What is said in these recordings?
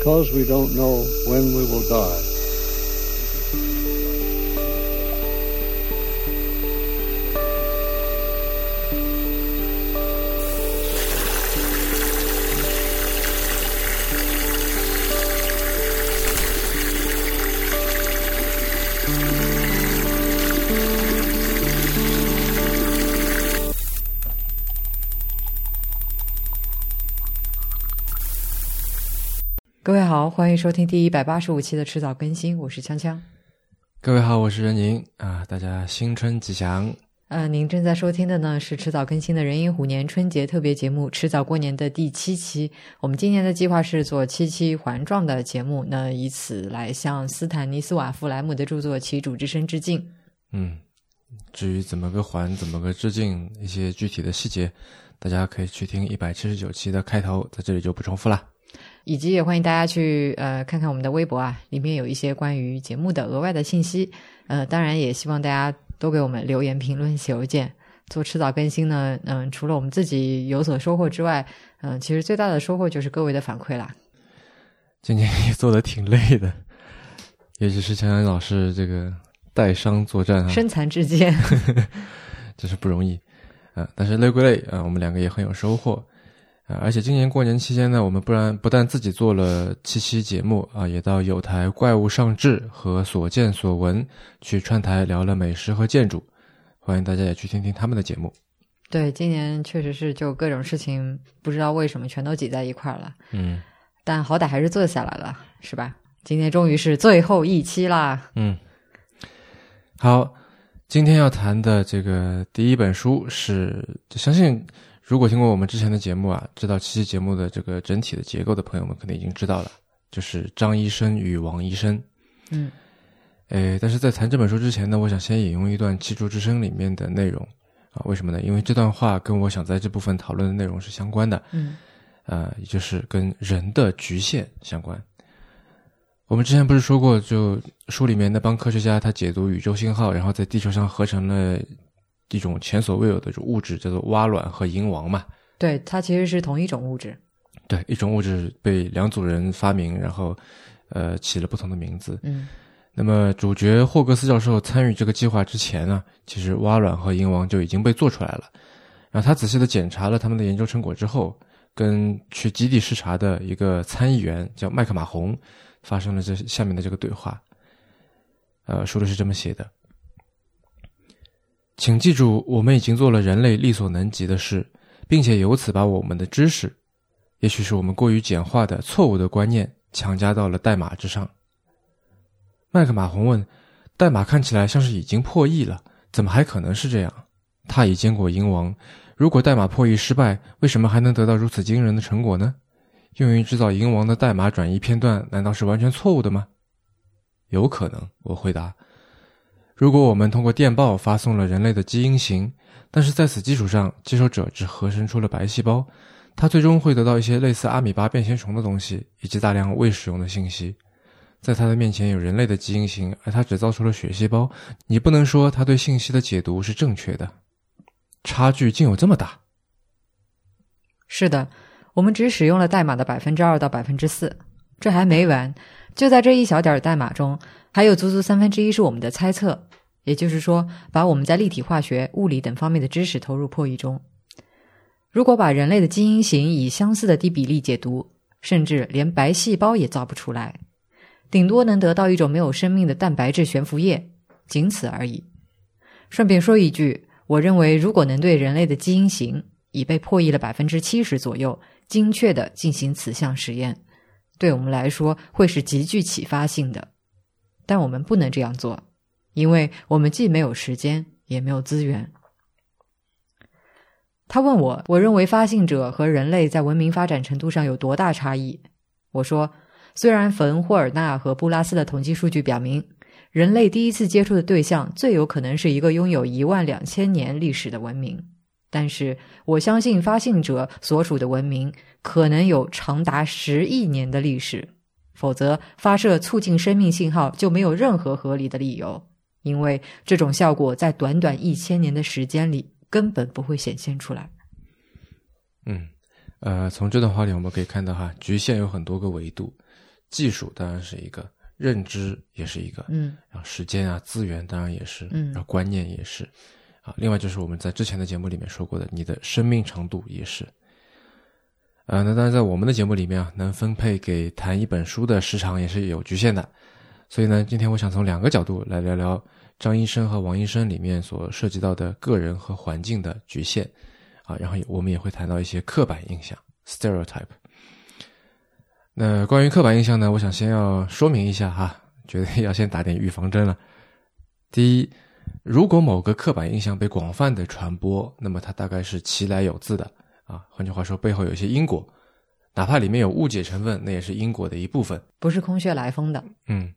because we don't know when we will die. 欢迎收听第一百八十五期的迟早更新，我是锵锵。各位好，我是任宁啊，大家新春吉祥。呃，您正在收听的呢是迟早更新的人寅虎年春节特别节目《迟早过年》的第七期。我们今年的计划是做七期环状的节目，那以此来向斯坦尼斯瓦夫莱姆的著作《其主之声》致敬。嗯，至于怎么个环，怎么个致敬，一些具体的细节，大家可以去听一百七十九期的开头，在这里就不重复了。以及也欢迎大家去呃看看我们的微博啊，里面有一些关于节目的额外的信息。呃，当然也希望大家多给我们留言、评论、写邮件。做迟早更新呢，嗯、除了我们自己有所收获之外，嗯、其实最大的收获就是各位的反馈啦。今天也做的挺累的，也只是强强老师这个带伤作战啊，身残志坚，真是不容易啊。但是累归累啊，我们两个也很有收获啊。而且今年过年期间呢，我们不然不但自己做了七期节目啊，也到有台怪物上志和所见所闻去串台聊了美食和建筑，欢迎大家也去听听他们的节目。对，今年确实是就各种事情，不知道为什么全都挤在一块儿了，嗯但好歹还是做下来了，是吧？今天终于是最后一期啦。嗯，好，今天要谈的这个第一本书是，相信如果听过我们之前的节目啊，知道七期节目的这个整体的结构的朋友们，可能已经知道了，就是张医生与王医生。嗯诶，但是在谈这本书之前呢，我想先引用一段《七柱之声》里面的内容啊，为什么呢？因为这段话跟我想在这部分讨论的内容是相关的。嗯呃，也就是跟人的局限相关。我们之前不是说过，就书里面那帮科学家他解读宇宙信号，然后在地球上合成了一种前所未有的物质，叫做蛙卵和蝇王嘛。对，它其实是同一种物质。对，一种物质被两组人发明，然后呃起了不同的名字。嗯那么主角霍格斯教授参与这个计划之前呢，其实蛙卵和蝇王就已经被做出来了。然后他仔细的检查了他们的研究成果之后，跟去基地视察的一个参议员叫麦克马洪发生了这下面的这个对话。呃，书里是这么写的：请记住，我们已经做了人类力所能及的事，并且由此把我们的知识，也许是我们过于简化的错误的观念，强加到了代码之上。麦克马洪问：“代码看起来像是已经破译了，怎么还可能是这样？他已见过鹰王，如果代码破译失败，为什么还能得到如此惊人的成果呢？用于制造鹰王的代码转移片段，难道是完全错误的吗？”有可能，我回答。如果我们通过电报发送了人类的基因型，但是在此基础上，接收者只合成出了白细胞，它最终会得到一些类似阿米巴变形虫的东西，以及大量未使用的信息。在他的面前有人类的基因型，而他只造出了血细胞，你不能说他对信息的解读是正确的。差距竟有这么大？是的，我们只使用了代码的百分之二到百分之四，这还没完。就在这一小点代码中，还有足足三分之一是我们的猜测，也就是说，把我们在立体化学、物理等方面的知识投入破译中。如果把人类的基因型以相似的低比例解读，甚至连白细胞也造不出来，顶多能得到一种没有生命的蛋白质悬浮液，仅此而已。顺便说一句，我认为如果能对人类的基因型已被破译了百分之七十左右，精确的进行此项实验，对我们来说会是极具启发性的。但我们不能这样做，因为我们既没有时间，也没有资源。他问我，我认为发信者和人类在文明发展程度上有多大差异？我说，虽然冯霍尔纳和布拉斯的统计数据表明，人类第一次接触的对象最有可能是一个拥有一万两千年历史的文明，但是我相信发信者所属的文明可能有长达十亿年的历史，否则发射促进生命信号就没有任何合理的理由，因为这种效果在短短一千年的时间里根本不会显现出来。嗯，呃，从这段话里我们可以看到哈，局限有很多个维度。技术当然是一个，认知也是一个，嗯然后时间啊、资源当然也是，嗯然后观念也是，啊，另外就是我们在之前的节目里面说过的，你的生命长度也是。啊，那当然，在我们的节目里面啊，能分配给谈一本书的时长也是有局限的，所以呢，今天我想从两个角度来聊聊张医生和王医生里面所涉及到的个人和环境的局限，啊，然后我们也会谈到一些刻板印象 （stereotype）。那关于刻板印象呢，我想先要说明一下哈，觉得要先打点预防针了。第一，如果某个刻板印象被广泛的传播，那么它大概是其来有自的啊。换句话说，背后有一些因果，哪怕里面有误解成分，那也是因果的一部分。不是空穴来风的。嗯。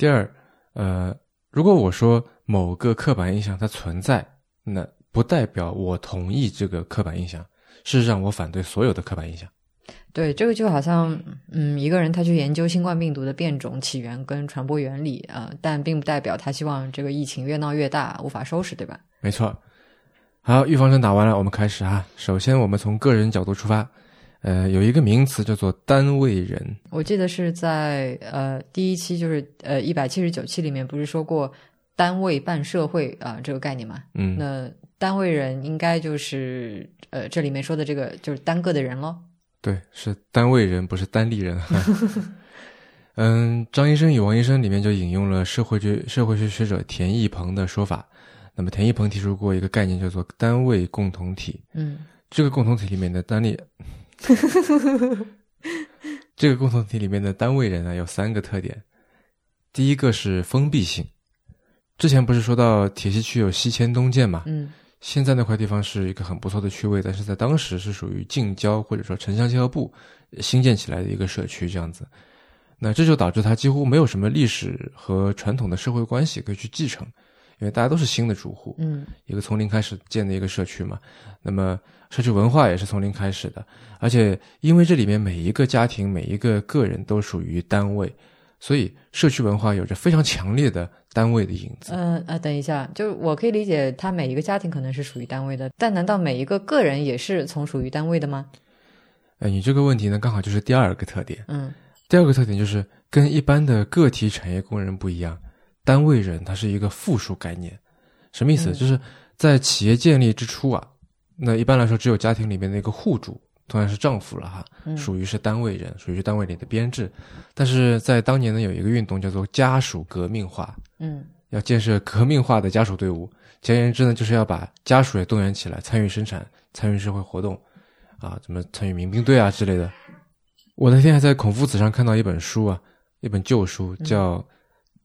第二，呃，如果我说某个刻板印象它存在，那不代表我同意这个刻板印象。事实上，我反对所有的刻板印象。对，这个就好像，嗯，一个人他去研究新冠病毒的变种起源跟传播原理，呃，但并不代表他希望这个疫情越闹越大，无法收拾，对吧？没错。好，预防针打完了，我们开始哈。首先，我们从个人角度出发，呃，有一个名词叫做单位人。我记得是在呃第一期，就是呃一百七十九期里面，不是说过单位办社会啊、这个概念嘛？嗯，那单位人应该就是呃这里面说的这个就是单个的人喽。对，是单位人，不是单立人。嗯，张医生与王医生里面就引用了社会学社会学学者田义鹏的说法。那么田义鹏提出过一个概念叫做单位共同体。嗯这个共同体里面的单立，这个共同体里面的单位人呢有三个特点。第一个是封闭性。之前不是说到铁西区有西迁东建嘛？嗯现在那块地方是一个很不错的区位，但是在当时是属于近郊或者说城乡结合部新建起来的一个社区这样子。那这就导致它几乎没有什么历史和传统的社会关系可以去继承，因为大家都是新的住户，嗯一个从零开始建的一个社区嘛。那么社区文化也是从零开始的，而且因为这里面每一个家庭、每一个个人都属于单位，所以社区文化有着非常强烈的单位的影子。嗯呃，等一下，就是我可以理解，他每一个家庭可能是属于单位的，但难道每一个个人也是从属于单位的吗？呃，你这个问题呢，刚好就是第二个特点。嗯第二个特点就是跟一般的个体产业工人不一样，单位人他是一个复数概念，什么意思？嗯就是在企业建立之初啊，那一般来说只有家庭里面的一个户主，同样是丈夫了哈，嗯属于是单位人，属于是单位里的编制。但是在当年呢，有一个运动叫做家属革命化，嗯要建设革命化的家属队伍。简言之呢，就是要把家属也动员起来，参与生产，参与社会活动，啊，怎么参与民兵队啊之类的。我那天还在孔夫子上看到一本书啊，一本旧书，叫《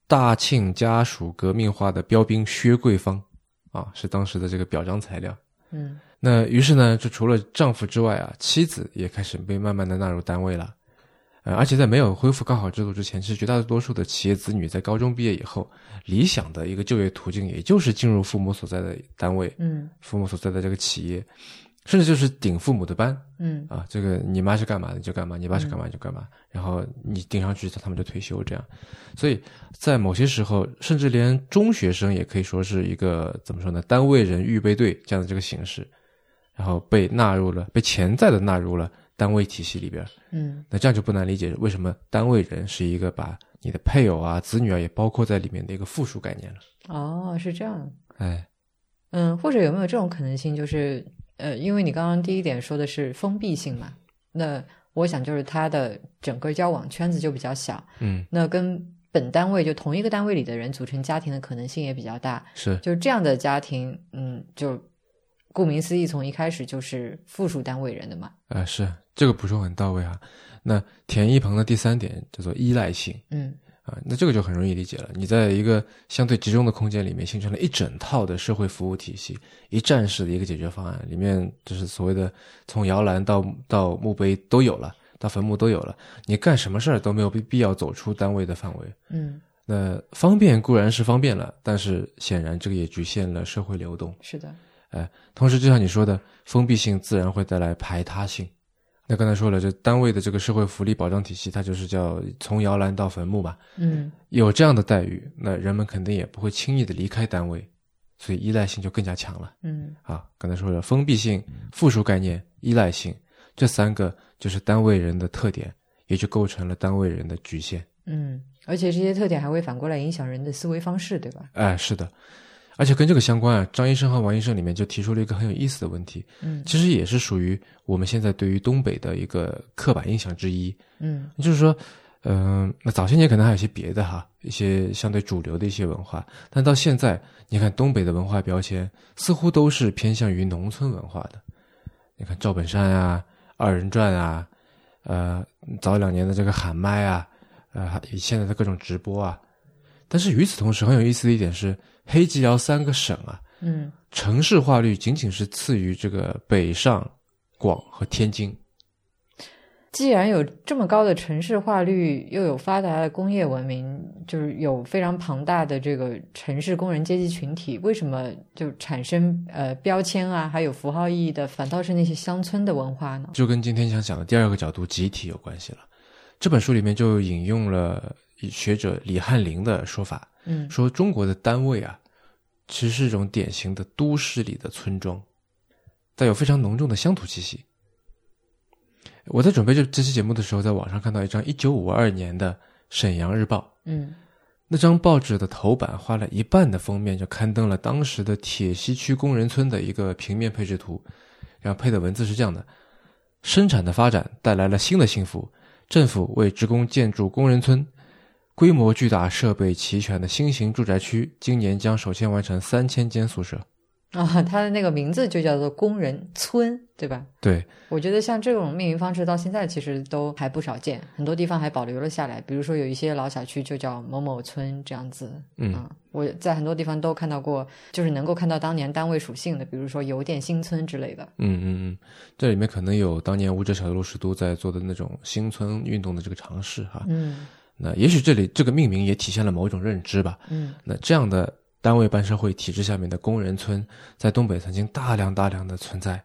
大庆家属革命化的标兵薛桂芳》，啊，是当时的这个表彰材料。嗯那于是呢，就除了丈夫之外啊，妻子也开始被慢慢的纳入单位了。呃，而且在没有恢复高考制度之前，其实绝大多数的企业子女在高中毕业以后，理想的一个就业途径，也就是进入父母所在的单位，嗯父母所在的这个企业，甚至就是顶父母的班嗯啊。这个你妈是干嘛的就干嘛，你爸是干嘛就干嘛，然后你顶上去，他们就退休这样。所以在某些时候，甚至连中学生也可以说是一个怎么说呢，单位人预备队这样的这个形式，然后被纳入了，被潜在的纳入了单位体系里边。嗯那这样就不难理解为什么单位人是一个把你的配偶啊、子女啊也包括在里面的一个附属概念了。哦，是这样。哎，嗯，或者有没有这种可能性，就是呃，因为你刚刚第一点说的是封闭性嘛，那我想就是他的整个交往圈子就比较小，嗯，那跟本单位就同一个单位里的人组成家庭的可能性也比较大，是，就是这样的家庭，嗯，就顾名思义，从一开始就是附属单位人的嘛，呃，是这个补充很到位啊。那田一鹏的第三点叫做依赖性嗯啊，那这个就很容易理解了。你在一个相对集中的空间里面，形成了一整套的社会服务体系，一站式的一个解决方案，里面就是所谓的从摇篮到到墓碑都有了，到坟墓都有了，你干什么事儿都没有必必要走出单位的范围。嗯，那方便固然是方便了，但是显然这个也局限了社会流动。是的，同时，就像你说的，封闭性自然会带来排他性。那刚才说了，这单位的这个社会福利保障体系，它就是叫从摇篮到坟墓吧。嗯有这样的待遇，那人们肯定也不会轻易的离开单位，所以依赖性就更加强了。嗯啊，刚才说了，封闭性、附属概念、依赖性，这三个就是单位人的特点，也就构成了单位人的局限。嗯，而且这些特点还会反过来影响人的思维方式，对吧？哎，是的，而且跟这个相关啊，张医生和王医生里面就提出了一个很有意思的问题，嗯其实也是属于我们现在对于东北的一个刻板印象之一。嗯就是说，嗯、那早些年可能还有一些别的哈，一些相对主流的一些文化，但到现在，你看东北的文化标签似乎都是偏向于农村文化的。你看赵本山啊、二人转啊，呃，早两年的这个喊麦啊，呃，现在的各种直播啊。但是与此同时，很有意思的一点是，黑吉辽三个省啊，嗯城市化率仅仅是次于这个北上广和天津。既然有这么高的城市化率，又有发达的工业文明，就是有非常庞大的这个城市工人阶级群体，为什么就产生呃标签啊，还有符号意义的，反倒是那些乡村的文化呢？就跟今天想讲的第二个角度集体有关系了。这本书里面就引用了学者李翰林的说法，嗯说中国的单位啊，其实是一种典型的都市里的村庄，带有非常浓重的乡土气息。我在准备这这期节目的时候，在网上看到一张一九五二年的《沈阳日报》，嗯那张报纸的头版花了一半的封面就刊登了当时的铁西区工人村的一个平面配置图，然后配的文字是这样的：生产的发展带来了新的幸福，政府为职工建筑工人村，规模巨大、设备齐全的新型住宅区，今年将首先完成三千间宿舍。啊，它的那个名字就叫做工人村，对吧？对，我觉得像这种命名方式到现在其实都还不少见，很多地方还保留了下来。比如说有一些老小区就叫某某村这样子。嗯啊我在很多地方都看到过，就是能够看到当年单位属性的，比如说邮电新村之类的。嗯嗯嗯，这里面可能有当年吴哲小路十都在做的那种新村运动的这个尝试哈。嗯那也许这里这个命名也体现了某种认知吧。嗯那这样的单位办社会体制下面的工人村，在东北曾经大量大量的存在。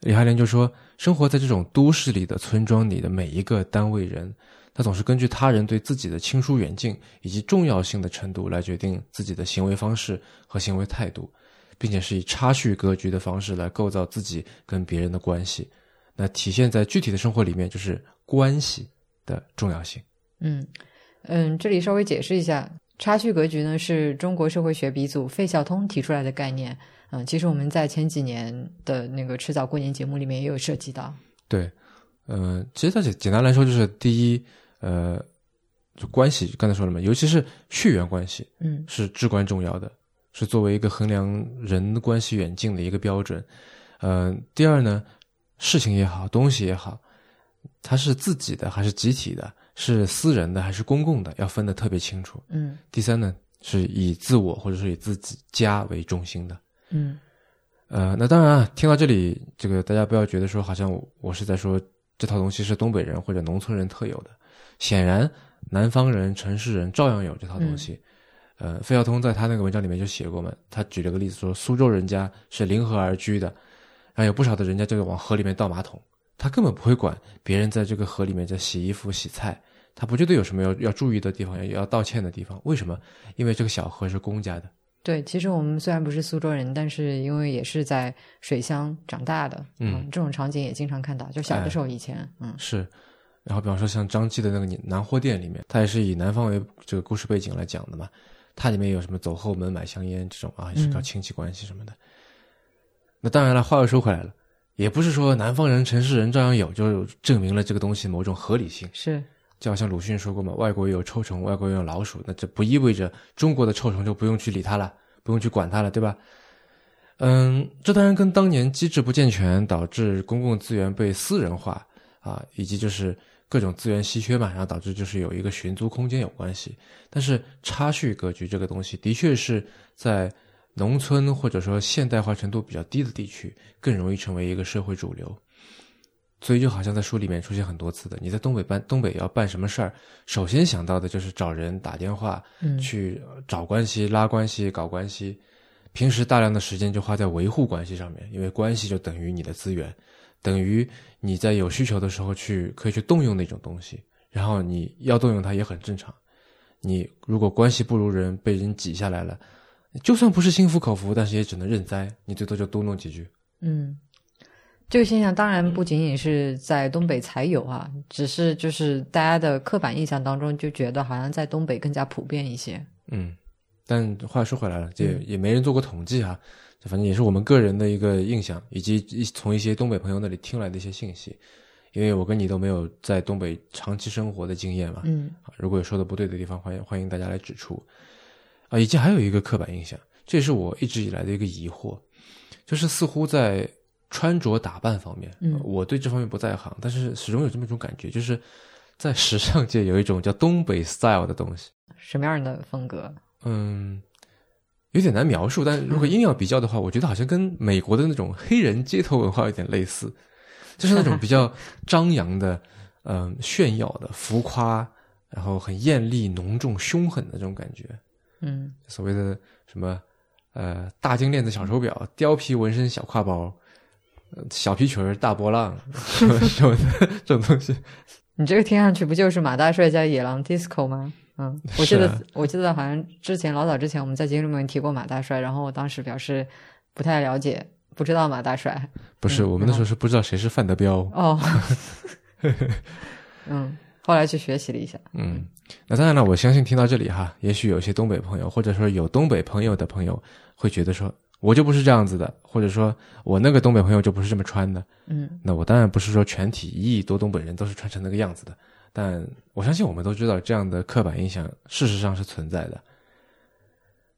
李海莲就说，生活在这种都市里的村庄里的每一个单位人，他总是根据他人对自己的亲疏远近以及重要性的程度来决定自己的行为方式和行为态度，并且是以差序格局的方式来构造自己跟别人的关系。那体现在具体的生活里面，就是关系的重要性。嗯嗯，这里稍微解释一下，差序格局呢是中国社会学鼻祖费孝通提出来的概念。嗯，其实我们在前几年的那个迟早过年节目里面也有涉及到。对，呃，其实它简简单来说就是第一，呃，就关系，刚才说了嘛，尤其是血缘关系嗯是至关重要的，是作为一个衡量人关系远近的一个标准。呃，第二呢，事情也好，东西也好，它是自己的还是集体的，是私人的还是公共的，要分得特别清楚。嗯第三呢，是以自我或者是以自己家为中心的。嗯呃，那当然啊，听到这里，这个大家不要觉得说好像我我是在说这套东西是东北人或者农村人特有的。显然，南方人、城市人照样有这套东西。呃，费孝通在他那个文章里面就写过嘛，他举了个例子说，苏州人家是临河而居的，然后有不少的人家就往河里面倒马桶，他根本不会管别人在这个河里面在洗衣服、洗菜，他不觉得有什么要要注意的地方，要要道歉的地方。为什么？因为这个小河是公家的。对，其实我们虽然不是苏州人，但是因为也是在水乡长大的，嗯这种场景也经常看到。就小的时候以前，嗯是，然后比方说像张继的那个南货店里面，它也是以南方为这个故事背景来讲的嘛，它里面有什么走后门买香烟这种啊，也是靠嗯亲戚关系什么的。那当然了，话又说回来了，也不是说南方人、城市人照样有，就证明了这个东西某种合理性。是，就好像鲁迅说过嘛，外国也有臭虫，外国也有老鼠，那这不意味着中国的臭虫就不用去理它了，不用去管它了，对吧？嗯，这当然跟当年机制不健全，导致公共资源被私人化啊，以及就是各种资源稀缺嘛，然后导致就是有一个寻租空间有关系。但是差序格局这个东西，的确是在农村或者说现代化程度比较低的地区，更容易成为一个社会主流。所以就好像在书里面出现很多次的，你在东北办东北要办什么事儿，首先想到的就是找人打电话嗯去找关系、拉关系、搞关系。平时大量的时间就花在维护关系上面，因为关系就等于你的资源，等于你在有需求的时候去可以去动用那种东西，然后你要动用它也很正常。你如果关系不如人，被人挤下来了，就算不是心服口服，但是也只能认栽，你最多就多弄几句。嗯，这个现象当然不仅仅是在东北才有啊，只是就是大家的刻板印象当中就觉得好像在东北更加普遍一些。嗯，但话说回来了，这也没人做过统计啊，这反正也是我们个人的一个印象，以及一从一些东北朋友那里听来的一些信息。因为我跟你都没有在东北长期生活的经验嘛，嗯，如果有说的不对的地方，欢迎欢迎大家来指出。啊，以及还有一个刻板印象，这也是我一直以来的一个疑惑，就是似乎在穿着打扮方面，嗯，我对这方面不在行，但是始终有这么一种感觉，就是在时尚界有一种叫东北 style 的东西。什么样的风格？嗯，有点难描述，但如果硬要比较的话，我觉得好像跟美国的那种黑人街头文化有点类似。就是那种比较 张扬的，嗯，炫耀的、浮夸，然后很艳丽、浓重、凶狠的这种感觉。嗯，所谓的什么，呃，大金链子、小手表、貂皮纹身、小挎包、小皮裙大波浪 什么什么的 这种东西。你这个听上去不就是马大帅加野狼 disco 吗？嗯，我记得我记得好像之前老早之前我们在节目里面提过马大帅，然后我当时表示不太了解。不知道马大帅，不是我们那时候是不知道谁是范德彪哦，嗯，后来去学习了一下，嗯，那当然了，我相信听到这里哈，也许有些东北朋友，或者说有东北朋友的朋友会觉得说，我就不是这样子的，或者说我那个东北朋友就不是这么穿的，嗯，那我当然不是说全体一亿多东北人都是穿成那个样子的，但我相信我们都知道这样的刻板印象事实上是存在的，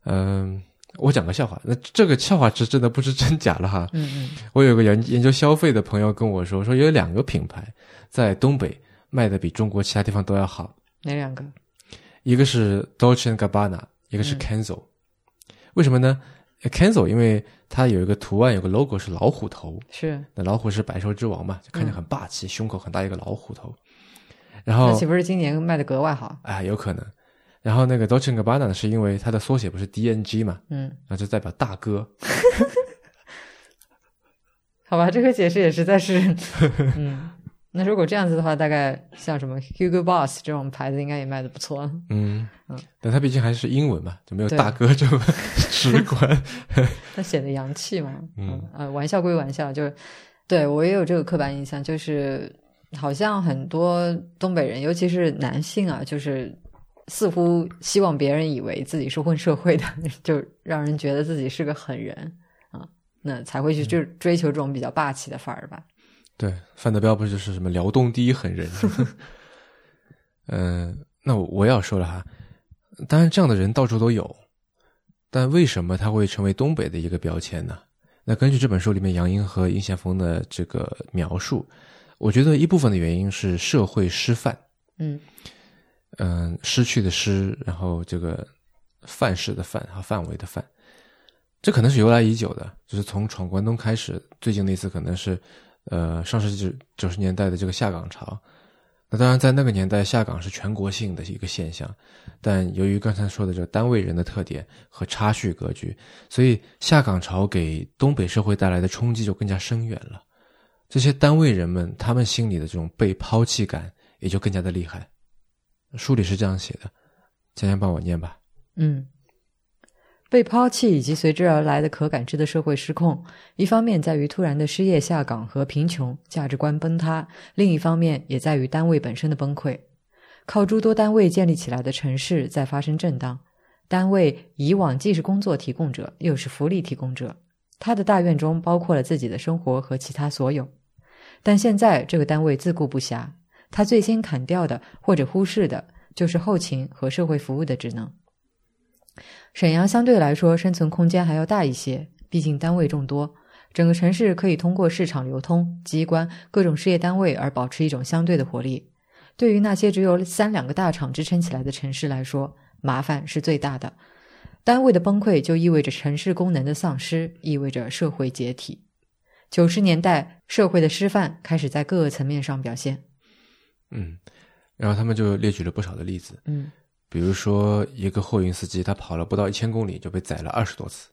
嗯。我讲个笑话，那这个笑话是真的不知真假了哈。嗯嗯，我有个研研究消费的朋友跟我说，说有两个品牌在东北卖的比中国其他地方都要好。哪两个？一个是 Dolce Gabbana，一个是 Kenzo。为什么呢？Kenzo 因为它有一个图案，有个 logo 是老虎头，是那老虎是百兽之王嘛，就看着很霸气，胸口很大一个老虎头。然后那岂不是今年卖的格外好？哎，有可能。然后那个 Dolce Gabbana 呢，是因为它的缩写不是 DNG 嘛，嗯，那就代表大哥。好吧，这个解释也实在是，嗯，那如果这样子的话，大概像什么 Hugo Boss 这种牌子应该也卖的不错。嗯嗯，但它毕竟还是英文嘛，就没有大哥这么 直观，它显得洋气嘛。嗯呃，玩笑归玩笑，就是对我也有这个刻板印象，就是好像很多东北人，尤其是男性啊，就是。似乎希望别人以为自己是混社会的，就让人觉得自己是个狠人啊，那才会去就追求这种比较霸气的范儿吧。对，范德彪不是就是什么辽东第一狠人？嗯，那我我要说了哈，当然这样的人到处都有，但为什么他会成为东北的一个标签呢？那根据这本书里面杨英和殷先锋的这个描述，我觉得一部分的原因是社会失范。嗯。嗯，失去的失，然后这个范式的范和范围的范，这可能是由来已久的，就是从闯关东开始。最近那次可能是，呃，上世纪九十年代的这个下岗潮。那当然，在那个年代，下岗是全国性的一个现象。但由于刚才说的这单位人的特点和差序格局，所以下岗潮给东北社会带来的冲击就更加深远了。这些单位人们，他们心里的这种被抛弃感也就更加的厉害。书里是这样写的，今天帮我念吧。嗯，被抛弃以及随之而来的可感知的社会失控，一方面在于突然的失业下岗和贫穷价值观崩塌，另一方面也在于单位本身的崩溃。靠诸多单位建立起来的城市在发生震荡，单位以往既是工作提供者，又是福利提供者，他的大院中包括了自己的生活和其他所有，但现在这个单位自顾不暇。他最先砍掉的或者忽视的，就是后勤和社会服务的职能。沈阳相对来说生存空间还要大一些，毕竟单位众多，整个城市可以通过市场流通、机关、各种事业单位而保持一种相对的活力。对于那些只有三两个大厂支撑起来的城市来说，麻烦是最大的。单位的崩溃就意味着城市功能的丧失，意味着社会解体。九十年代，社会的失范开始在各个层面上表现。嗯，然后他们就列举了不少的例子，嗯，比如说一个货运司机，他跑了不到一千公里就被宰了二十多次；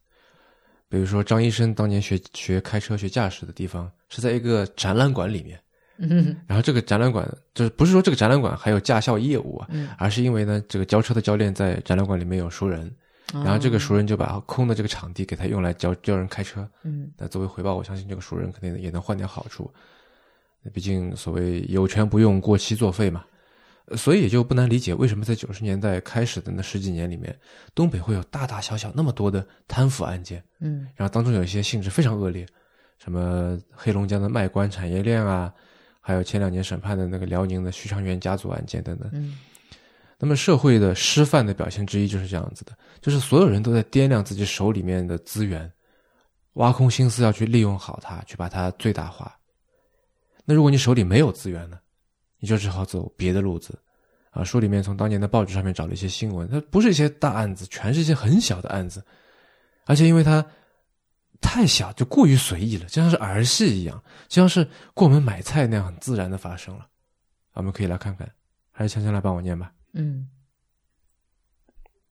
比如说张医生当年学学开车学驾驶的地方是在一个展览馆里面，嗯，然后这个展览馆就是不是说这个展览馆还有驾校业务啊，而是因为呢这个教车的教练在展览馆里面有熟人，然后这个熟人就把空的这个场地给他用来教教人开车。嗯那作为回报，我相信这个熟人肯定也能换点好处。毕竟所谓有权不用，过期作废嘛。呃所以也就不难理解为什么在九十年代开始的那十几年里面，东北会有大大小小那么多的贪腐案件。嗯然后当中有一些性质非常恶劣，什么黑龙江的卖官产业链啊，还有前两年审判的那个辽宁的徐长元家族案件等等。嗯那么社会的失范的表现之一就是这样子的，就是所有人都在掂量自己手里面的资源，挖空心思要去利用好它，去把它最大化。那如果你手里没有资源呢，你就只好走别的路子。啊，书里面从当年的报纸上面找了一些新闻，它不是一些大案子，全是一些很小的案子，而且因为它太小，就过于随意了，就像是儿戏一样，就像是过门买菜那样很自然的发生了。我们可以来看看，还是强强来帮我念吧。嗯，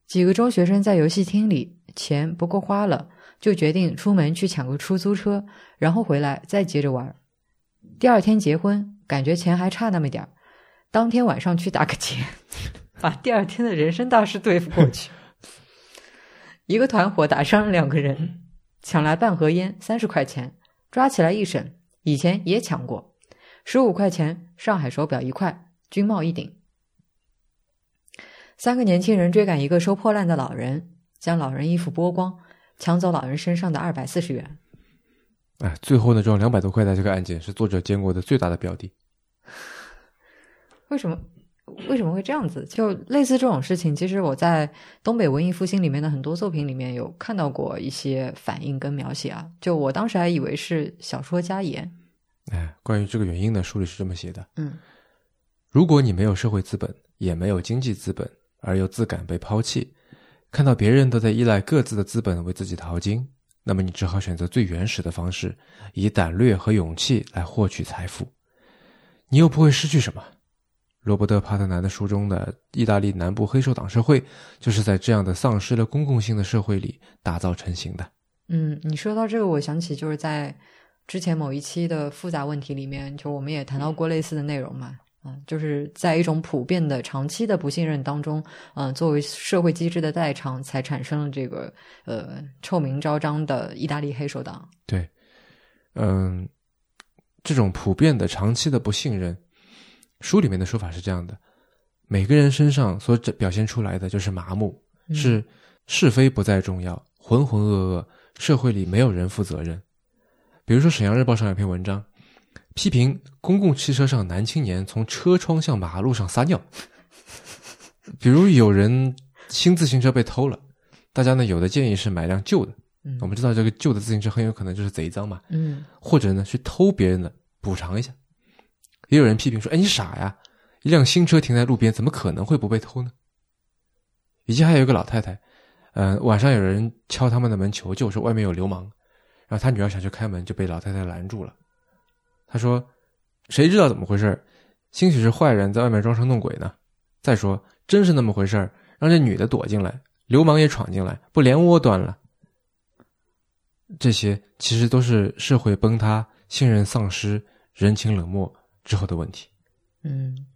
几个中学生在游戏厅里，钱不够花了，就决定出门去抢个出租车，然后回来再接着玩。第二天结婚，感觉钱还差那么点儿，当天晚上去打个劫，把第二天的人生大事对付过去。一个团伙打伤了两个人，抢来半盒烟，三十块钱，抓起来一审，以前也抢过，十五块钱，上海手表一块，军帽一顶。三个年轻人追赶一个收破烂的老人，将老人衣服剥光，抢走老人身上的二百四十元。哎，最后呢，这两百多块的这个案件是作者见过的最大的标的。为什么？为什么会这样子？就类似这种事情，其实我在东北文艺复兴里面的很多作品里面有看到过一些反应跟描写啊。就我当时还以为是小说家言，哎，关于这个原因呢，书里是这么写的：嗯如果你没有社会资本，也没有经济资本，而又自感被抛弃，看到别人都在依赖各自的资本为自己淘金，那么你只好选择最原始的方式，以胆略和勇气来获取财富。你又不会失去什么。罗伯特·帕特南的书中的意大利南部黑手党社会，就是在这样的丧失了公共性的社会里打造成型的。嗯，你说到这个，我想起就是在之前某一期的复杂问题里面，就我们也谈到过类似的内容嘛。嗯，就是在一种普遍的长期的不信任当中，嗯、作为社会机制的代偿，才产生了这个呃臭名昭彰的意大利黑手党。对，嗯，这种普遍的长期的不信任，书里面的说法是这样的：每个人身上所表现出来的就是麻木，嗯是是非不再重要，浑浑噩噩，社会里没有人负责任。比如说，《沈阳日报》上有篇文章，批评公共汽车上男青年从车窗向马路上撒尿。比如有人新自行车被偷了，大家呢有的建议是买辆旧的。嗯我们知道这个旧的自行车很有可能就是贼赃嘛，嗯或者呢去偷别人的补偿一下。也有人批评说：“哎，你傻呀！一辆新车停在路边，怎么可能会不被偷呢？”以及还有一个老太太，呃，晚上有人敲他们的门求救，说外面有流氓，然后他女儿想去开门，就被老太太拦住了。他说：“谁知道怎么回事？兴许是坏人在外面装神弄鬼呢。再说，真是那么回事儿，让这女的躲进来，流氓也闯进来，不连窝端了。”这些其实都是社会崩塌、信任丧失、人情冷漠之后的问题。嗯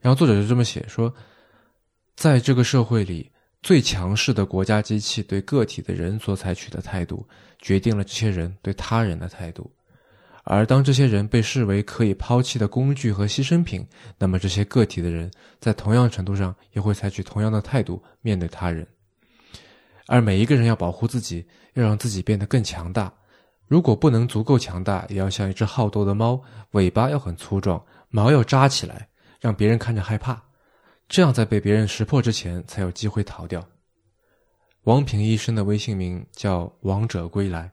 然后作者就这么写说，在这个社会里，最强势的国家机器对个体的人所采取的态度，决定了这些人对他人的态度。而当这些人被视为可以抛弃的工具和牺牲品，那么这些个体的人在同样程度上也会采取同样的态度面对他人。而每一个人要保护自己，要让自己变得更强大。如果不能足够强大，也要像一只好斗的猫，尾巴要很粗壮，毛要扎起来，让别人看着害怕。这样在被别人识破之前，才有机会逃掉。王平医生的微信名叫“王者归来”，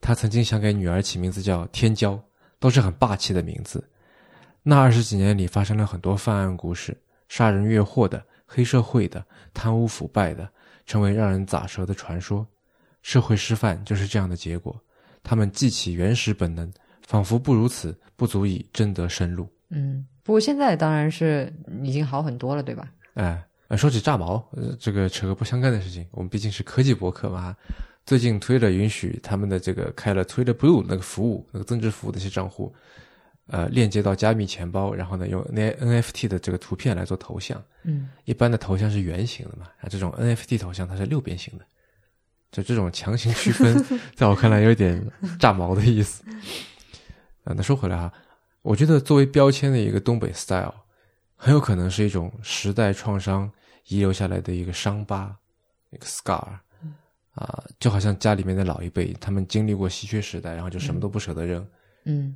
他曾经想给女儿起名字叫“天骄”，都是很霸气的名字。那二十几年里发生了很多犯案故事，杀人越货的、黑社会的、贪污腐败的，成为让人咋舌的传说。社会师范就是这样的结果。他们记起原始本能，仿佛不如此不足以争得生路。嗯，不过现在当然是已经好很多了，对吧？哎，呃说起炸毛，呃，这个扯个不相干的事情，我们毕竟是科技博客嘛。最近推了允许他们的这个开了 Twitter Blue 那个服务，那个增值服务的一些账户，呃链接到加密钱包，然后呢用那 NFT 的这个图片来做头像。嗯一般的头像是圆形的嘛，啊，这种 NFT 头像它是六边形的，就这种强行区分，在我看来有点炸毛的意思。啊，那说回来哈，我觉得作为标签的一个东北 style，很有可能是一种时代创伤遗留下来的一个伤疤，一个 scar，啊，就好像家里面的老一辈，他们经历过稀缺时代，然后就什么都不舍得扔。嗯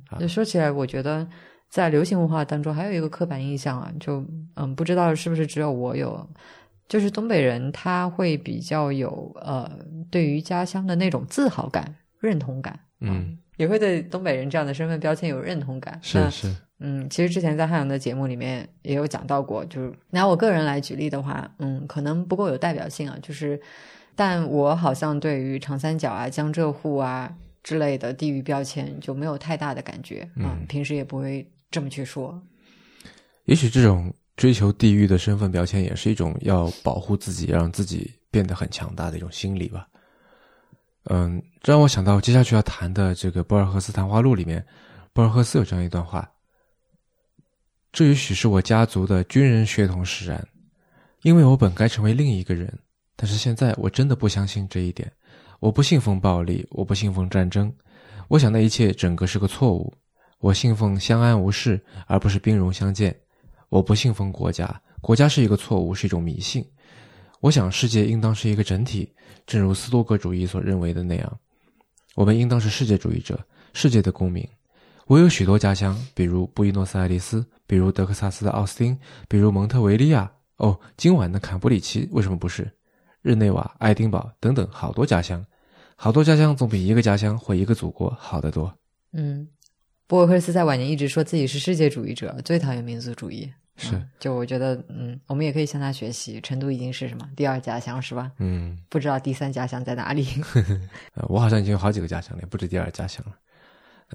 啊，就说起来，我觉得在流行文化当中还有一个刻板印象啊，就嗯，不知道是不是只有我有，就是东北人他会比较有呃，对于家乡的那种自豪感、认同感，嗯，也会对东北人这样的身份标签有认同感。是是，嗯，其实之前在汉阳的节目里面也有讲到过，就是拿我个人来举例的话，嗯，可能不够有代表性啊，就是，但我好像对于长三角啊、江浙沪啊之类的地域标签就没有太大的感觉，嗯平时也不会这么去说，也许这种追求地域的身份标签，也是一种要保护自己、让自己变得很强大的一种心理吧。嗯，这让我想到接下去要谈的这个博尔赫斯谈话录里面，博尔赫斯有这样一段话：“这也许是我家族的军人血统使然，因为我本该成为另一个人，但是现在我真的不相信这一点。我不信奉暴力，我不信奉战争，我想那一切整个是个错误。我信奉相安无事，而不是兵戎相见。我不信奉国家，国家是一个错误，是一种迷信。我想世界应当是一个整体，正如斯多葛主义所认为的那样。我们应当是世界主义者，世界的公民。我有许多家乡，比如布宜诺斯艾利斯，比如德克萨斯的奥斯汀，比如蒙特维利亚。哦，今晚的坎布里奇为什么不是？日内瓦、爱丁堡等等，好多家乡，好多家乡总比一个家乡或一个祖国好得多。嗯。博尔赫斯在晚年一直说自己是世界主义者，最讨厌民族主义。是嗯就我觉得，嗯，我们也可以向他学习。成都已经是什么第二家乡是吧？嗯，不知道第三家乡在哪里。呃，我好像已经有好几个家乡了，也不止第二家乡了。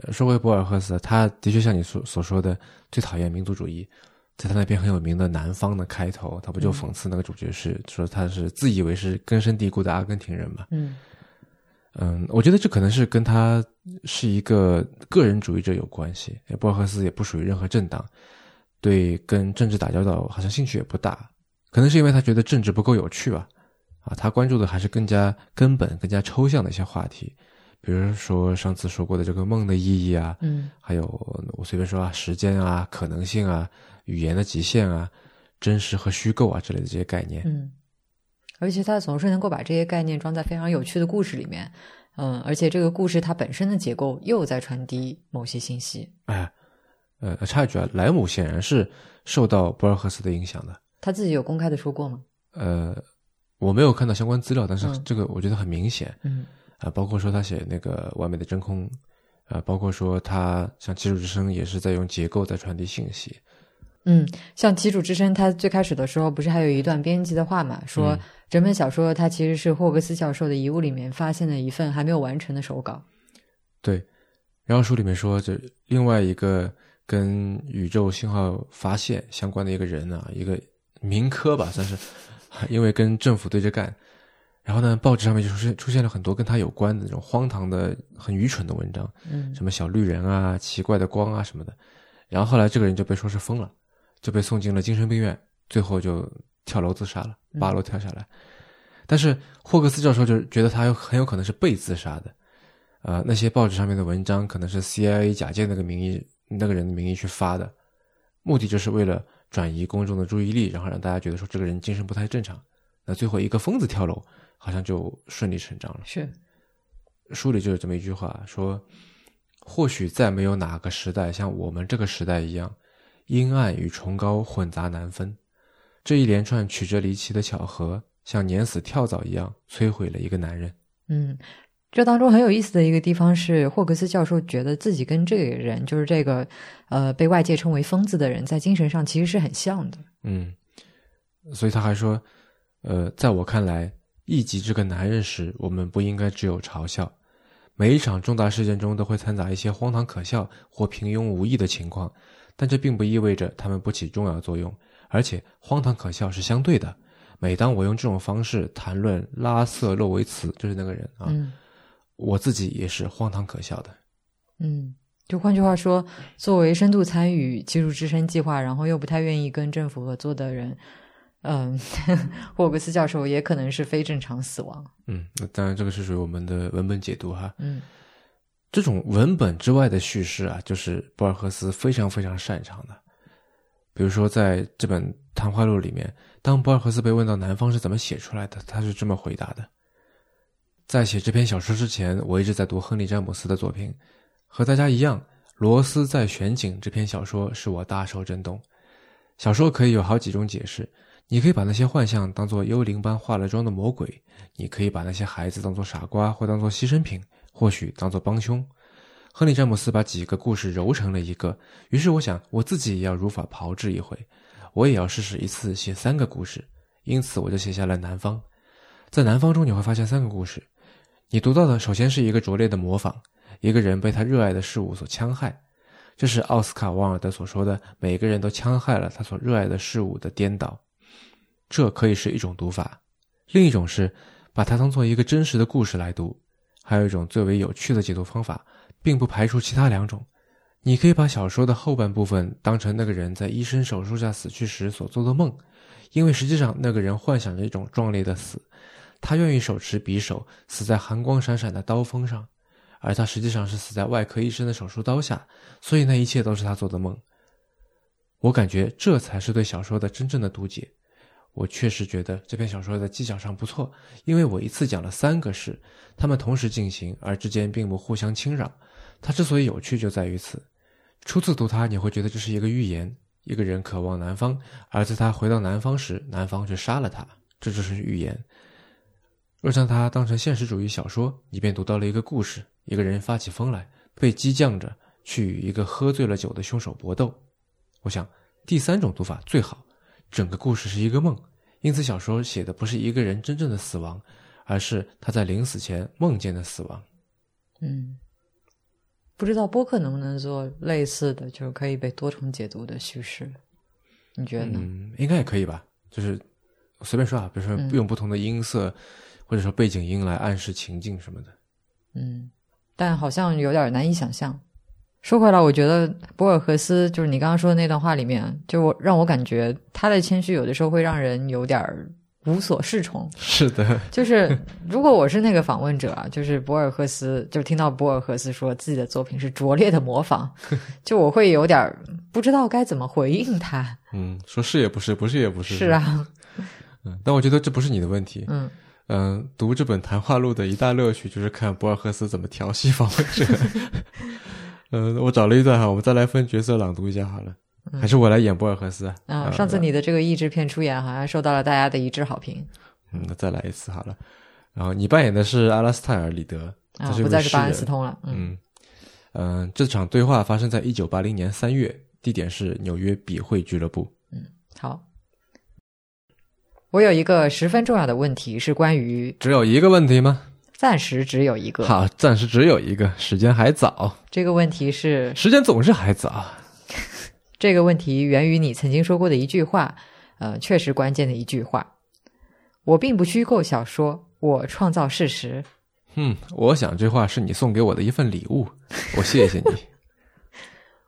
呃，说回博尔赫斯，他的确像你所所说的，最讨厌民族主义。在他那边很有名的《南方》的开头，他不就讽刺那个主角是、说他是自以为是根深蒂固的阿根廷人嘛？嗯嗯，我觉得这可能是跟他是一个个人主义者有关系。博尔赫斯也不属于任何政党，对跟政治打交道好像兴趣也不大，可能是因为他觉得政治不够有趣吧。啊，他关注的还是更加根本、更加抽象的一些话题，比如说上次说过的这个梦的意义啊，嗯还有我随便说啊，时间啊、可能性啊、语言的极限啊、真实和虚构啊之类的这些概念。嗯，而且他总是能够把这些概念装在非常有趣的故事里面。嗯，而且这个故事它本身的结构又在传递某些信息。哎，呃，插一句啊，莱姆显然是受到博尔赫斯的影响的。他自己有公开的说过吗？呃，我没有看到相关资料，但是嗯这个我觉得很明显嗯啊、包括说他写那个完美的真空，啊、包括说他像基础之声也是在用结构在传递信息。嗯，像《旗主之声》，它最开始的时候不是还有一段编辑的话嘛，说嗯整本小说它其实是霍格斯教授的遗物里面发现的一份还没有完成的手稿。对，然后书里面说，这另外一个跟宇宙信号发现相关的一个人啊，一个民科吧，算是，因为跟政府对着干，然后呢，报纸上面就出现出现了很多跟他有关的那种荒唐的、很愚蠢的文章，嗯什么小绿人啊、奇怪的光啊什么的，然后后来这个人就被说是疯了，就被送进了精神病院，最后就跳楼自杀了，八楼跳下来。但是霍克斯教授就觉得他有很有可能是被自杀的，呃，那些报纸上面的文章可能是 CIA 假借那个名义、那个人的名义去发的，目的就是为了转移公众的注意力，然后让大家觉得说这个人精神不太正常。那最后一个疯子跳楼，好像就顺理成章了。是，书里就有这么一句话说：“或许再没有哪个时代像我们这个时代一样，阴暗与崇高混杂难分。这一连串曲折离奇的巧合，像碾死跳蚤一样摧毁了一个男人。嗯，这当中很有意思的一个地方是，霍格斯教授觉得自己跟这个人，就是这个呃被外界称为疯子的人，在精神上其实是很像的。嗯，所以他还说，呃，在我看来，一及这个男人时，我们不应该只有嘲笑。每一场重大事件中都会掺杂一些荒唐可笑或平庸无益的情况，但这并不意味着他们不起重要作用。而且，荒唐可笑是相对的。每当我用这种方式谈论拉瑟洛维茨，就是那个人啊，嗯我自己也是荒唐可笑的。嗯，就换句话说，作为深度参与技术支撑计划，然后又不太愿意跟政府合作的人，嗯，霍格斯教授也可能是非正常死亡。嗯，那当然这个是属于我们的文本解读哈。嗯，这种文本之外的叙事啊，就是博尔赫斯非常非常擅长的。比如说，在这本谈话录里面，当博尔赫斯被问到南方是怎么写出来的，他是这么回答的：在写这篇小说之前，我一直在读亨利·詹姆斯的作品。和大家一样，《罗斯在选景》这篇小说使我大受震动。小说可以有好几种解释，你可以把那些幻象当做幽灵般化了妆的魔鬼，你可以把那些孩子当做傻瓜或当做牺牲品，或许当作帮凶。亨利·詹姆斯把几个故事揉成了一个，于是我想我自己也要如法炮制一回，我也要试试一次写三个故事。因此，我就写下了《南方》。在《南方》中，你会发现三个故事。你读到的首先是一个拙劣的模仿。一个人被他热爱的事物所戕害，这是奥斯卡·王尔德所说的“每个人都戕害了他所热爱的事物”的颠倒。这可以是一种读法，另一种是把它当做一个真实的故事来读。还有一种最为有趣的解读方法，并不排除其他两种。你可以把小说的后半部分当成那个人在医生手术下死去时所做的梦，因为实际上那个人幻想着一种壮烈的死，他愿意手持匕首死在寒光闪闪的刀锋上。而他实际上是死在外科医生的手术刀下，所以那一切都是他做的梦。我感觉这才是对小说的真正的读解。我确实觉得这篇小说在技巧上不错，因为我一次讲了三个事，他们同时进行，而之间并不互相侵扰。它之所以有趣，就在于此。初次读它，你会觉得这是一个寓言：一个人渴望南方，而在他回到南方时，南方却杀了他。这就是寓言。若将它当成现实主义小说，你便读到了一个故事。一个人发起疯来，被激将着去与一个喝醉了酒的凶手搏斗。我想第三种读法最好。整个故事是一个梦，因此小说写的不是一个人真正的死亡，而是他在临死前梦见的死亡。嗯，不知道播客能不能做类似的，就是可以被多重解读的叙事？你觉得呢？嗯，应该也可以吧。就是随便说啊，比如说用不同的音色，或者说背景音来暗示情境什么的。嗯。但好像有点难以想象。说回来，我觉得博尔赫斯就是你刚刚说的那段话里面，就我让我感觉他的谦虚有的时候会让人有点无所适从。是的，就是如果我是那个访问者啊，就是博尔赫斯，就听到博尔赫斯说自己的作品是拙劣的模仿，就我会有点不知道该怎么回应他。嗯，说是也不是，不是也不是。是啊，嗯，但我觉得这不是你的问题。嗯。嗯，读这本谈话录的一大乐趣就是看博尔赫斯怎么调戏访问者。嗯，我找了一段哈，我们再来分角色朗读一下好了。还是我来演博尔赫斯啊？上次你的这个译制片出演好像受到了大家的一致好评。嗯，那再来一次好了。然后你扮演的是阿拉斯泰尔·里德，啊，不再是巴恩斯通了。嗯嗯，这场对话发生在一九八零年三月，地点是纽约笔会俱乐部。嗯，好。我有一个十分重要的问题，是关于只有一个问题吗？暂时只有一个。好，暂时只有一个，时间还早。这个问题是时间总是还早。这个问题源于你曾经说过的一句话，呃，确实关键的一句话。我并不虚构小说，我创造事实。嗯，我想这话是你送给我的一份礼物，我谢谢你。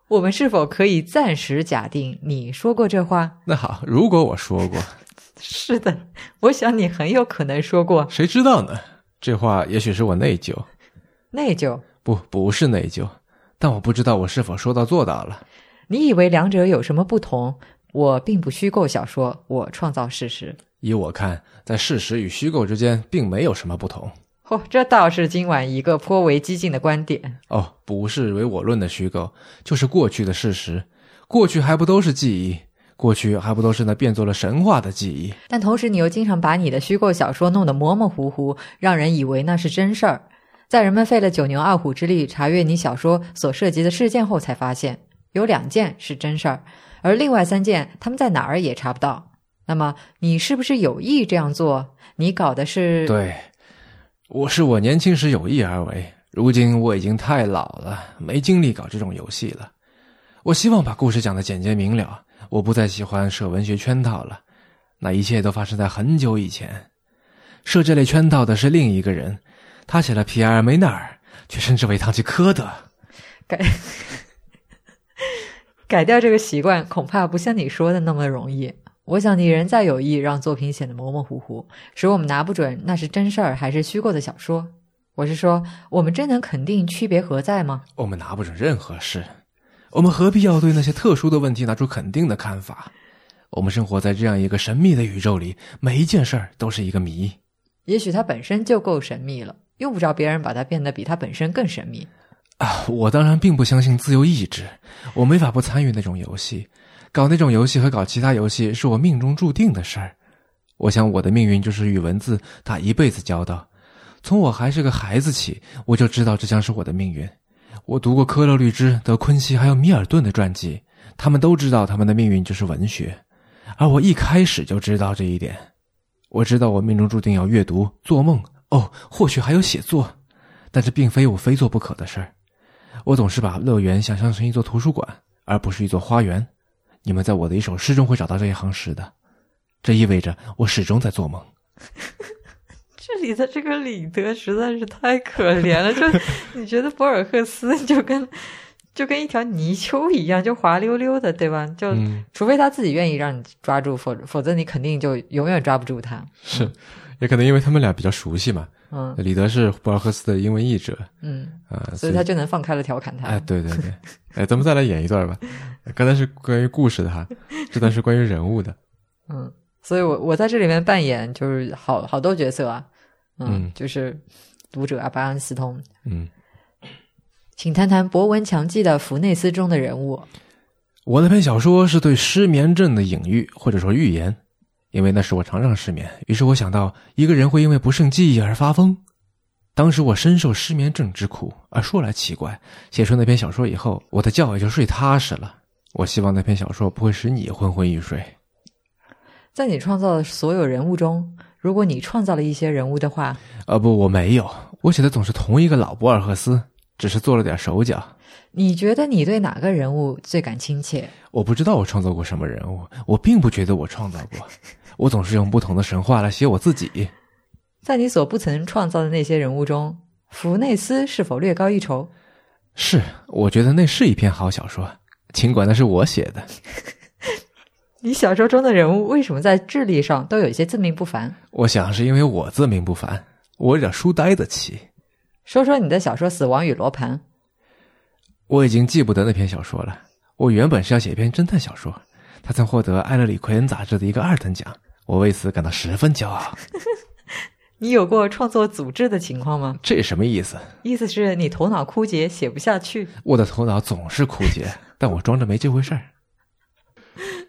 我们是否可以暂时假定你说过这话？那好，如果我说过。是的，我想你很有可能说过。谁知道呢？这话也许是我内疚。内疚？不，不是内疚。但我不知道我是否说到做到了。你以为两者有什么不同？我并不虚构小说，我创造事实。依我看，在事实与虚构之间并没有什么不同。哦，这倒是今晚一个颇为激进的观点。哦，不是唯我论的虚构，就是过去的事实。过去还不都是记忆？过去还不都是那变作了神话的记忆？但同时，你又经常把你的虚构小说弄得模模糊糊，让人以为那是真事儿。在人们费了九牛二虎之力查阅你小说所涉及的事件后，才发现有两件是真事儿，而另外三件他们在哪儿也查不到。那么，你是不是有意这样做？你搞的是？对，我是我年轻时有意而为，如今我已经太老了，没精力搞这种游戏了。我希望把故事讲的简洁明了。我不再喜欢设文学圈套了，那一切都发生在很久以前。设这类圈套的是另一个人，他写了皮埃尔·梅纳尔，却称之为唐吉诃德。改 改掉这个习惯，恐怕不像你说的那么容易。我想你人在有意让作品显得模模糊糊，使我们拿不准那是真事儿还是虚构的小说。我是说，我们真能肯定区别何在吗？我们拿不准任何事，我们何必要对那些特殊的问题拿出肯定的看法？我们生活在这样一个神秘的宇宙里，每一件事儿都是一个谜。也许它本身就够神秘了，用不着别人把它变得比它本身更神秘。啊，我当然并不相信自由意志，我没法不参与那种游戏。搞那种游戏和搞其他游戏是我命中注定的事儿。我想我的命运就是与文字打一辈子交道。从我还是个孩子起，我就知道这将是我的命运。我读过科勒律支、德昆西还有米尔顿的传记，他们都知道他们的命运就是文学，而我一开始就知道这一点。我知道我命中注定要阅读、做梦，哦，或许还有写作，但这并非我非做不可的事儿。我总是把乐园想象成一座图书馆，而不是一座花园。你们在我的一首诗中会找到这一行诗的，这意味着我始终在做梦。这里的这个李德实在是太可怜了，就 你觉得博尔赫斯就跟就跟一条泥鳅一样，就滑溜溜的，对吧？就除非他自己愿意让你抓住，否否则你肯定就永远抓不住他。是，也可能因为他们俩比较熟悉嘛。嗯，李德是博尔赫斯的英文译者。嗯啊，所以他就能放开了调侃他。哎，对对对，哎，咱们再来演一段吧。刚才是关于故事的哈，这段是关于人物的。嗯，所以我我在这里面扮演就是好好多角色啊。嗯，就是读者阿巴恩斯通。嗯，请谈谈《博闻强记》的福内斯中的人物。我那篇小说是对失眠症的隐喻，或者说预言。因为那时我常常失眠，于是我想到一个人会因为不胜记忆而发疯。当时我深受失眠症之苦，而说来奇怪，写出那篇小说以后，我的觉也就睡踏实了。我希望那篇小说不会使你昏昏欲睡。在你创造的所有人物中，如果你创造了一些人物的话，呃，不，我没有，我写的总是同一个老博尔赫斯，只是做了点手脚。你觉得你对哪个人物最感亲切？我不知道我创造过什么人物，我并不觉得我创造过。我总是用不同的神话来写我自己。在你所不曾创造的那些人物中，福内斯是否略高一筹？是，我觉得那是一篇好小说，尽管那是我写的。你小说中的人物为什么在智力上都有一些自命不凡？我想是因为我自命不凡，我有点书呆子气。说说你的小说《死亡与罗盘》。我已经记不得那篇小说了。我原本是要写一篇侦探小说，他曾获得艾勒里奎恩杂志的一个二等奖，我为此感到十分骄傲。你有过创作阻滞的情况吗？这什么意思？意思是你头脑枯竭，写不下去。我的头脑总是枯竭，但我装着没这回事儿。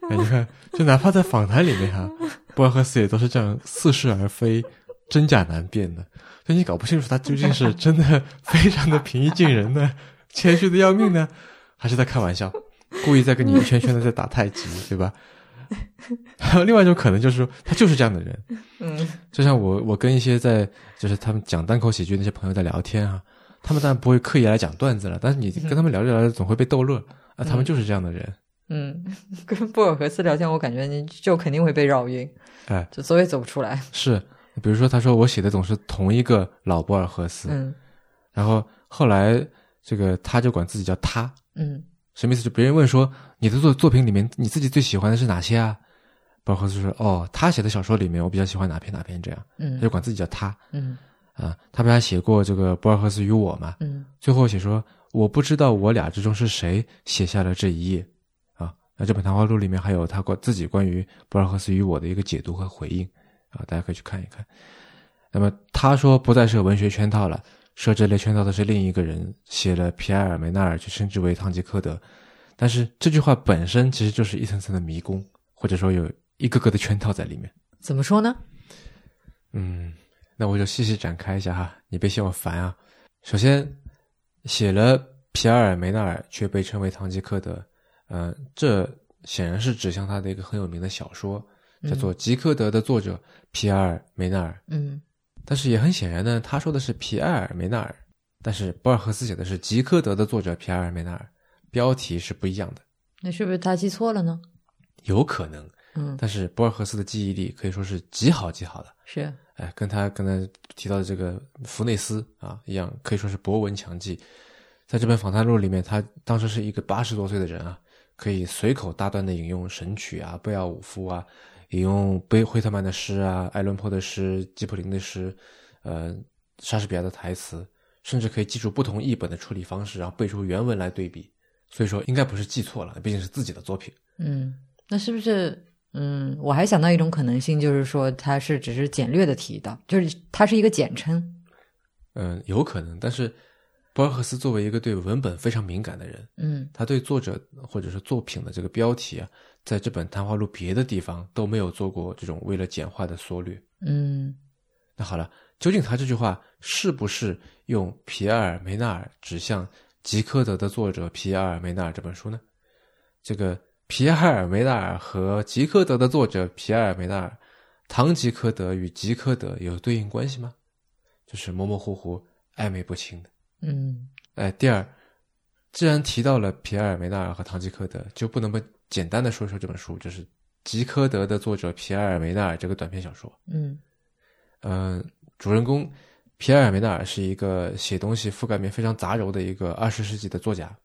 哎，你看，就哪怕在访谈里面哈，波尔赫斯也都是这样似是而非、真假难辨的，所以你搞不清楚他究竟是真的非常的平易近人呢。谦虚的要命呢，还是在开玩笑，故意在跟你一圈圈的在打太极，对吧？还有另外一种可能就是说，他就是这样的人。嗯，就像我，我跟一些在就是他们讲单口喜剧那些朋友在聊天啊，他们当然不会刻意来讲段子了，但是你跟他们聊着聊着总会被逗乐啊，他们就是这样的人。嗯，跟布尔赫斯聊天，我感觉你就肯定会被绕晕，哎，就走也走不出来。是，比如说他说我写的总是同一个老博尔赫斯，嗯，然后后来。这个他就管自己叫他，嗯，什么意思？就别人问说你的作作品里面你自己最喜欢的是哪些啊？博尔赫斯说哦，他写的小说里面我比较喜欢哪篇哪篇这样，嗯，他就管自己叫他，嗯，啊，他不还写过这个博尔赫斯与我嘛，嗯，最后写说我不知道我俩之中是谁写下了这一页，啊，那这本谈话录里面还有他关自己关于博尔赫斯与我的一个解读和回应，啊，大家可以去看一看。那么他说不再是文学圈套了。设这类圈套的是另一个人写了皮埃尔·梅纳尔，就称之为《堂吉诃德》，但是这句话本身其实就是一层层的迷宫，或者说有一个个的圈套在里面。怎么说呢？嗯，那我就细细展开一下哈，你别嫌我烦啊。首先，写了皮埃尔·梅纳尔却被称为《堂吉诃德》，嗯，这显然是指向他的一个很有名的小说，叫做《吉科德》的作者皮埃尔·梅纳尔。嗯。但是也很显然呢，他说的是皮埃尔·梅纳尔，但是博尔赫斯写的是吉科德的作者皮埃尔·梅纳尔，标题是不一样的。那是不是他记错了呢？有可能，嗯。但是博尔赫斯的记忆力可以说是极好极好的，是。哎，跟他刚才提到的这个福内斯啊一样，可以说是博闻强记。在这本访谈录里面，他当时是一个八十多岁的人啊，可以随口大段的引用神曲啊、贝奥武夫啊，引用贝惠特曼的诗啊、爱伦坡的诗、吉普林的诗，呃，莎士比亚的台词，甚至可以记住不同译本的处理方式，然后背出原文来对比。所以说，应该不是记错了，毕竟是自己的作品。嗯，那是不是？嗯，我还想到一种可能性，就是说它是只是简略的提到，就是它是一个简称。嗯，有可能，但是。博尔赫斯作为一个对文本非常敏感的人，嗯，他对作者或者是作品的这个标题啊，在这本谈话录别的地方都没有做过这种为了简化的缩略，嗯。那好了，究竟他这句话是不是用皮埃尔梅纳尔指向《吉科德》的作者皮埃尔梅纳尔这本书呢？这个皮埃尔梅纳尔和《吉科德》的作者皮埃尔梅纳尔，唐吉诃德与吉科德有对应关系吗？就是模模糊糊、暧昧不清的。嗯，哎，第二，既然提到了皮埃尔·梅纳尔和唐吉诃德，就不能不简单的说说这本书，就是《吉诃德》的作者皮埃尔·梅纳尔这个短篇小说。嗯，呃，主人公皮埃尔·梅纳尔是一个写东西覆盖面非常杂糅的一个二十世纪的作家。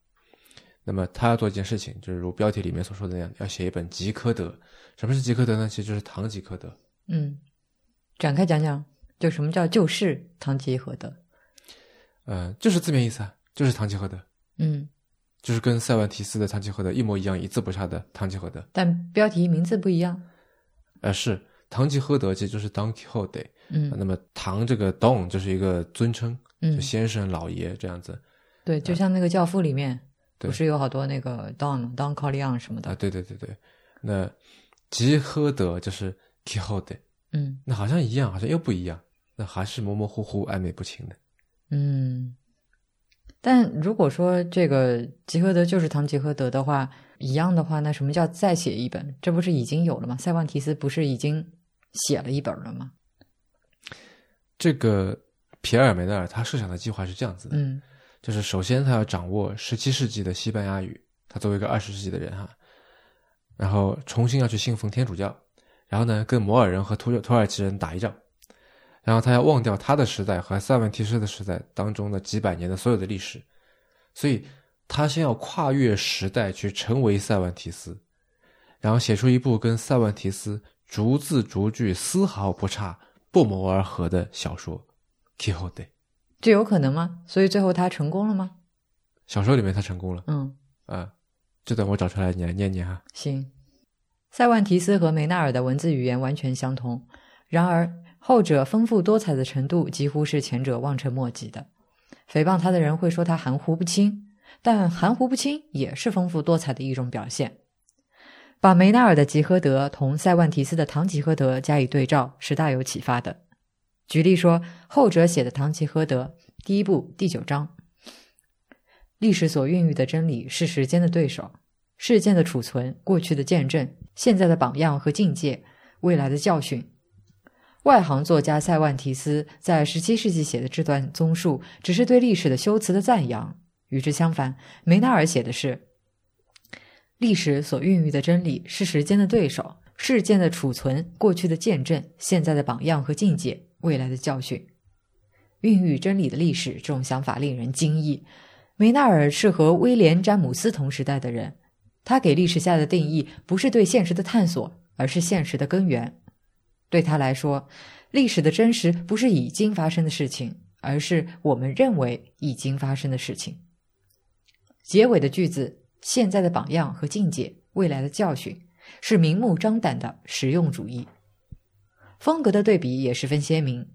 那么他要做一件事情，就是如标题里面所说的那样，要写一本《吉科德》。什么是吉科德呢？其实就是唐吉诃德。嗯，展开讲讲，就什么叫就是唐吉诃德？呃，就是字面意思啊，就是堂吉诃德，嗯，就是跟塞万提斯的堂吉诃德一模一样，一字不差的堂吉诃德，但标题名字不一样。呃，是堂吉诃德，其实就是 Don Quixote，嗯，那么堂这个 Don 就是一个尊称，嗯，就先生、老爷这样子。对，就像那个教父里面，对不是有好多那个 Don、Don Corleone 什么的啊？对对对对，那吉诃德就是 Quixote，嗯，那好像一样，好像又不一样，那还是模模糊糊、暧昧不清的。嗯，但如果说这个吉诃德就是唐吉诃德的话，一样的话，那什么叫再写一本？这不是已经有了吗？塞万提斯不是已经写了一本了吗？这个皮埃尔梅纳尔他设想的计划是这样子的，嗯，就是首先他要掌握十七世纪的西班牙语，他作为一个二十世纪的人哈，然后重新要去信奉天主教，然后呢跟摩尔人和土土耳其人打一仗。然后他要忘掉他的时代和塞万提斯的时代当中的几百年的所有的历史，所以他先要跨越时代去成为塞万提斯，然后写出一部跟塞万提斯逐字逐句丝毫不差、不谋而合的小说《Quixote》。这有可能吗？所以最后他成功了吗？小说里面他成功了。嗯啊，这段我找出来，你来念念哈。行，塞万提斯和梅纳尔的文字语言完全相同，然而。后者丰富多彩的程度几乎是前者望尘莫及的。诽谤他的人会说他含糊不清，但含糊不清也是丰富多彩的一种表现。把梅纳尔的《吉诃德》同塞万提斯的《唐吉诃德》加以对照是大有启发的。举例说，后者写的《唐吉诃德》第一部第九章：历史所孕育的真理是时间的对手，事件的储存、过去的见证、现在的榜样和境界、未来的教训。外行作家塞万提斯在十七世纪写的这段综述，只是对历史的修辞的赞扬。与之相反，梅纳尔写的是：历史所孕育的真理是时间的对手，事件的储存、过去的见证、现在的榜样和境界、未来的教训。孕育真理的历史，这种想法令人惊异。梅纳尔是和威廉·詹姆斯同时代的人，他给历史下的定义不是对现实的探索，而是现实的根源。对他来说，历史的真实不是已经发生的事情，而是我们认为已经发生的事情。结尾的句子“现在的榜样和境界，未来的教训”是明目张胆的实用主义。风格的对比也十分鲜明。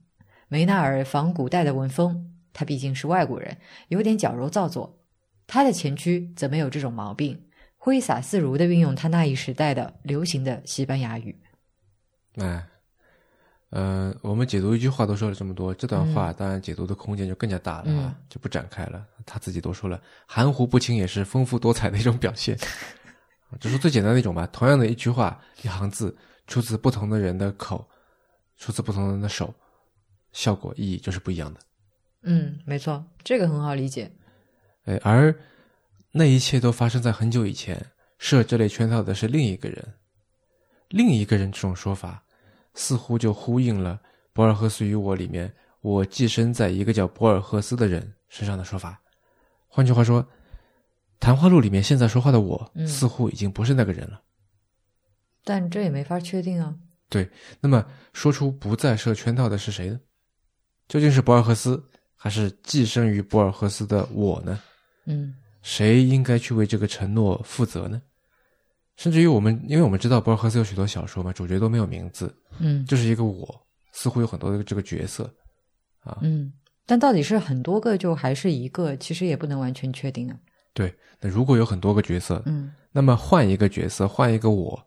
梅纳尔仿古代的文风，他毕竟是外国人，有点矫揉造作；他的前驱则没有这种毛病，挥洒自如的运用他那一时代的流行的西班牙语。哎。呃，我们解读一句话都说了这么多，这段话当然解读的空间就更加大了啊，就不展开了。他自己都说了，含糊不清也是丰富多彩的一种表现，只是最简单的一种吧。同样的一句话，一行字，出自不同的人的口，出自不同人的手，效果意义就是不一样的。嗯，没错，这个很好理解。哎，而那一切都发生在很久以前，设这类圈套的是另一个人，另一个人这种说法。似乎就呼应了《博尔赫斯与我》里面我寄生在一个叫博尔赫斯的人身上的说法，换句话说，谈话录里面现在说话的我，嗯似乎已经不是那个人了。但这也没法确定啊。对那么，说出不再设圈套的是谁呢？究竟是博尔赫斯，还是寄生于博尔赫斯的我呢？嗯谁应该去为这个承诺负责呢？甚至于我们，因为我们知道博尔赫斯有许多小说嘛，主角都没有名字，嗯就是一个我，似乎有很多的这个角色啊。嗯，但到底是很多个就还是一个，其实也不能完全确定啊。对，那如果有很多个角色，嗯那么换一个角色，换一个我，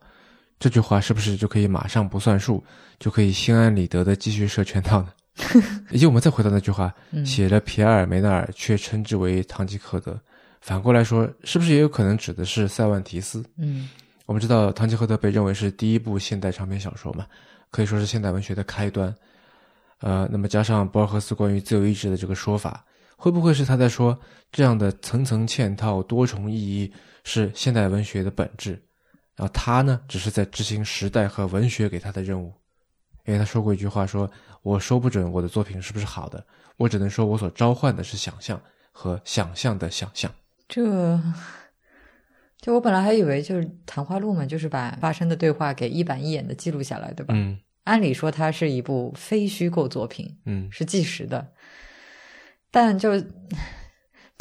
这句话是不是就可以马上不算数，就可以心安理得的继续设圈套呢？以及我们再回到那句话，嗯写了皮埃尔梅纳尔，却称之为堂吉诃德。反过来说，是不是也有可能指的是塞万提斯？嗯我们知道，《堂吉诃德》被认为是第一部现代长篇小说嘛，可以说是现代文学的开端。呃，那么加上博尔赫斯关于自由意志的这个说法，会不会是他在说这样的层层嵌套、多重意义是现代文学的本质？然后他呢，只是在执行时代和文学给他的任务。因为他说过一句话说：“我说不准我的作品是不是好的，我只能说我所召唤的是想象和想象的想象。这，就我本来还以为就是谈话录嘛，就是把发生的对话给一板一眼的记录下来，对”吧？嗯按理说它是一部非虚构作品，嗯是纪实的，但就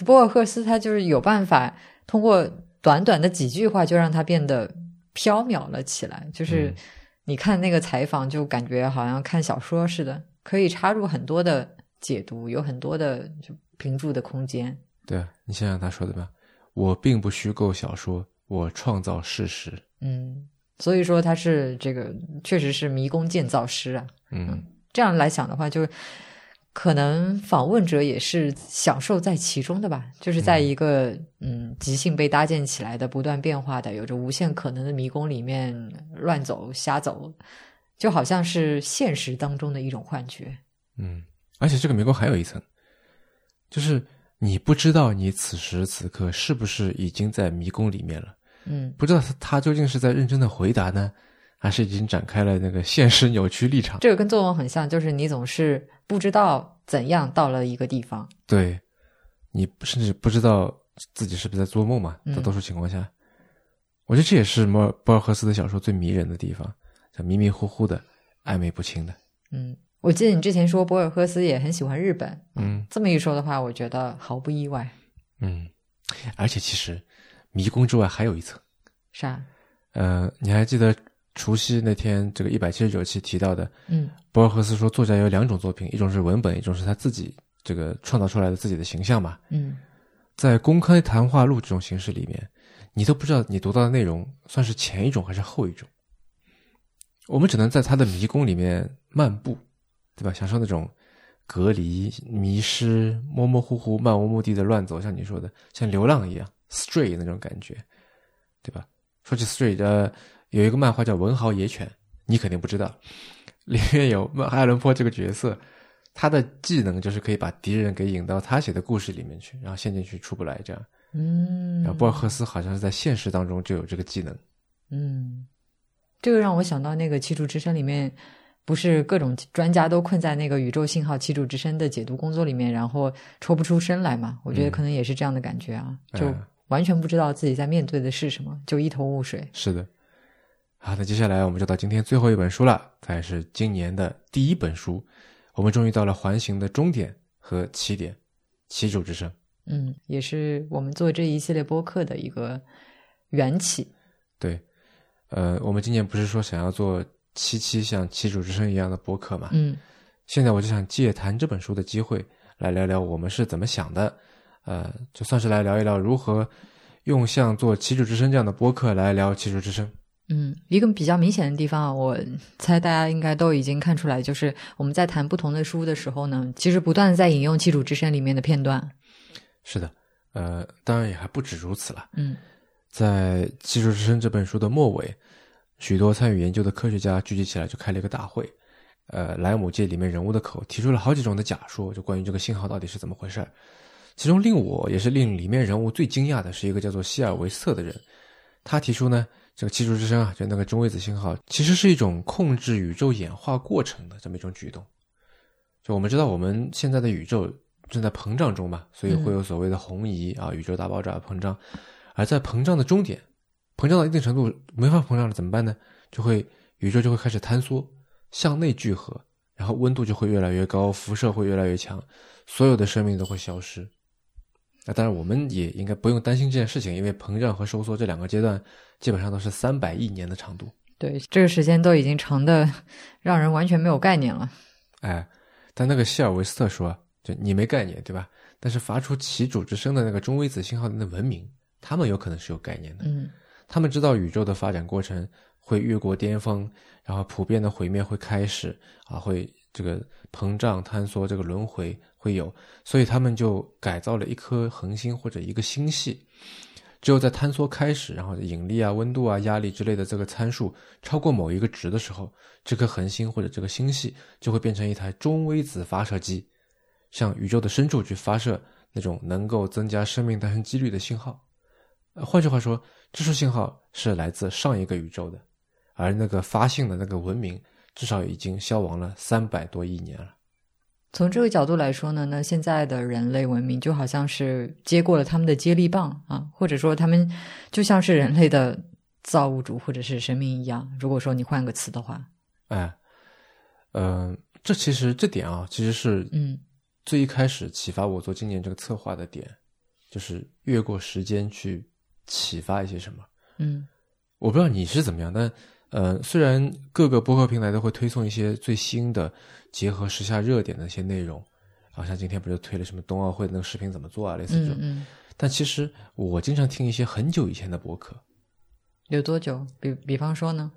博尔赫斯他就是有办法通过短短的几句话就让它变得飘渺了起来。就是嗯你看那个采访，就感觉好像看小说似的，可以插入很多的解读，有很多的就评注的空间。对啊，你想想他说的吧，我并不虚构小说，我创造事实。嗯，所以说他是这个确实是迷宫建造师啊。嗯这样来想的话，就可能访问者也是享受在其中的吧，就是在一个嗯即兴被搭建起来的、不断变化的、有着无限可能的迷宫里面乱走、瞎走，就好像是现实当中的一种幻觉。嗯，而且这个迷宫还有一层，就是你不知道你此时此刻是不是已经在迷宫里面了，嗯不知道他他究竟是在认真的回答呢，还是已经展开了那个现实扭曲立场。这个跟作文很像，就是你总是不知道怎样到了一个地方。对，你甚至不知道自己是不是在做梦嘛，嗯大多数情况下，我觉得这也是摩尔博尔赫斯的小说最迷人的地方，叫迷迷糊糊的、暧昧不清的。嗯，我记得你之前说博尔赫斯也很喜欢日本，嗯这么一说的话，我觉得毫不意外。嗯，而且其实迷宫之外还有一层。啥？呃，你还记得除夕那天这个一百七十九期提到的，嗯博尔赫斯说作家有两种作品，一种是文本，一种是他自己这个创造出来的自己的形象嘛。嗯在公开谈话录这种形式里面，你都不知道你读到的内容算是前一种还是后一种。我们只能在他的迷宫里面漫步，对吧？享受那种隔离、迷失、模模糊糊、漫无目的的乱走，像你说的，像流浪一样 stray 那种感觉，对吧？说起 stray，呃，有一个漫画叫《文豪野犬》，你肯定不知道，里面有艾伦坡这个角色，他的技能就是可以把敌人给引到他写的故事里面去，然后陷进去出不来，这样。嗯，然后博尔赫斯好像是在现实当中就有这个技能。嗯，这个让我想到那个《七柱之山》里面，不是各种专家都困在那个宇宙信号七柱之声的解读工作里面，然后抽不出身来嘛？我觉得嗯可能也是这样的感觉啊，就嗯完全不知道自己在面对的是什么，就一头雾水。是的。好，那接下来我们就到今天最后一本书了，它也是今年的第一本书。我们终于到了环形的终点和起点，七主之声。嗯，也是我们做这一系列播客的一个缘起。对，呃，我们今年不是说想要做七七像七主之声一样的播客嘛？嗯现在我就想借谈这本书的机会，来聊聊我们是怎么想的，呃，就算是来聊一聊如何用像做七主之声这样的播客来聊七主之声。嗯，一个比较明显的地方啊，我猜大家应该都已经看出来，就是我们在谈不同的书的时候呢，其实不断的在引用《七主之声》里面的片段。是的，呃，当然也还不止如此了。嗯在《七主之声》这本书的末尾，许多参与研究的科学家聚集起来，就开了一个大会。呃，莱姆借里面人物的口提出了好几种的假说，就关于这个信号到底是怎么回事儿。其中令我也是令里面人物最惊讶的是一个叫做希尔维瑟的人，他提出呢，这个技术之声啊，就那个中微子信号，其实是一种控制宇宙演化过程的这么一种举动。就我们知道，我们现在的宇宙正在膨胀中嘛，所以会有所谓的红移啊，宇宙大爆炸膨胀。而在膨胀的终点，膨胀到一定程度没法膨胀了，怎么办呢？就会宇宙就会开始坍缩，向内聚合，然后温度就会越来越高，辐射会越来越强，所有的生命都会消失。那当然，我们也应该不用担心这件事情，因为膨胀和收缩这两个阶段基本上都是三百亿年的长度。对，这个时间都已经长的 让人完全没有概念了。哎，但那个希尔维斯特说，就你没概念，对吧？但是发出其主之声的那个中微子信号的那文明，他们有可能是有概念的。嗯，他们知道宇宙的发展过程会越过巅峰，然后普遍的毁灭会开始啊，会这个膨胀坍缩，这个轮回。会有，所以他们就改造了一颗恒星或者一个星系。只有在坍缩开始，然后引力啊、温度啊、压力之类的这个参数超过某一个值的时候，这颗恒星或者这个星系就会变成一台中微子发射机，向宇宙的深处去发射那种能够增加生命诞生几率的信号。换句话说，这束信号是来自上一个宇宙的，而那个发信的那个文明至少已经消亡了三百多亿年了。从这个角度来说呢，那现在的人类文明就好像是接过了他们的接力棒啊，或者说他们就像是人类的造物主或者是神明一样。如果说你换个词的话，哎，嗯，这其实这点啊，其实是嗯最一开始启发我做今年这个策划的点，就是越过时间去启发一些什么。嗯，我不知道你是怎么样，但。呃，虽然各个播客平台都会推送一些最新的结合时下热点的一些内容，好像今天不是推了什么冬奥会的那个视频怎么做啊，类似这种。嗯嗯。但其实我经常听一些很久以前的播客。有多久？比比方说呢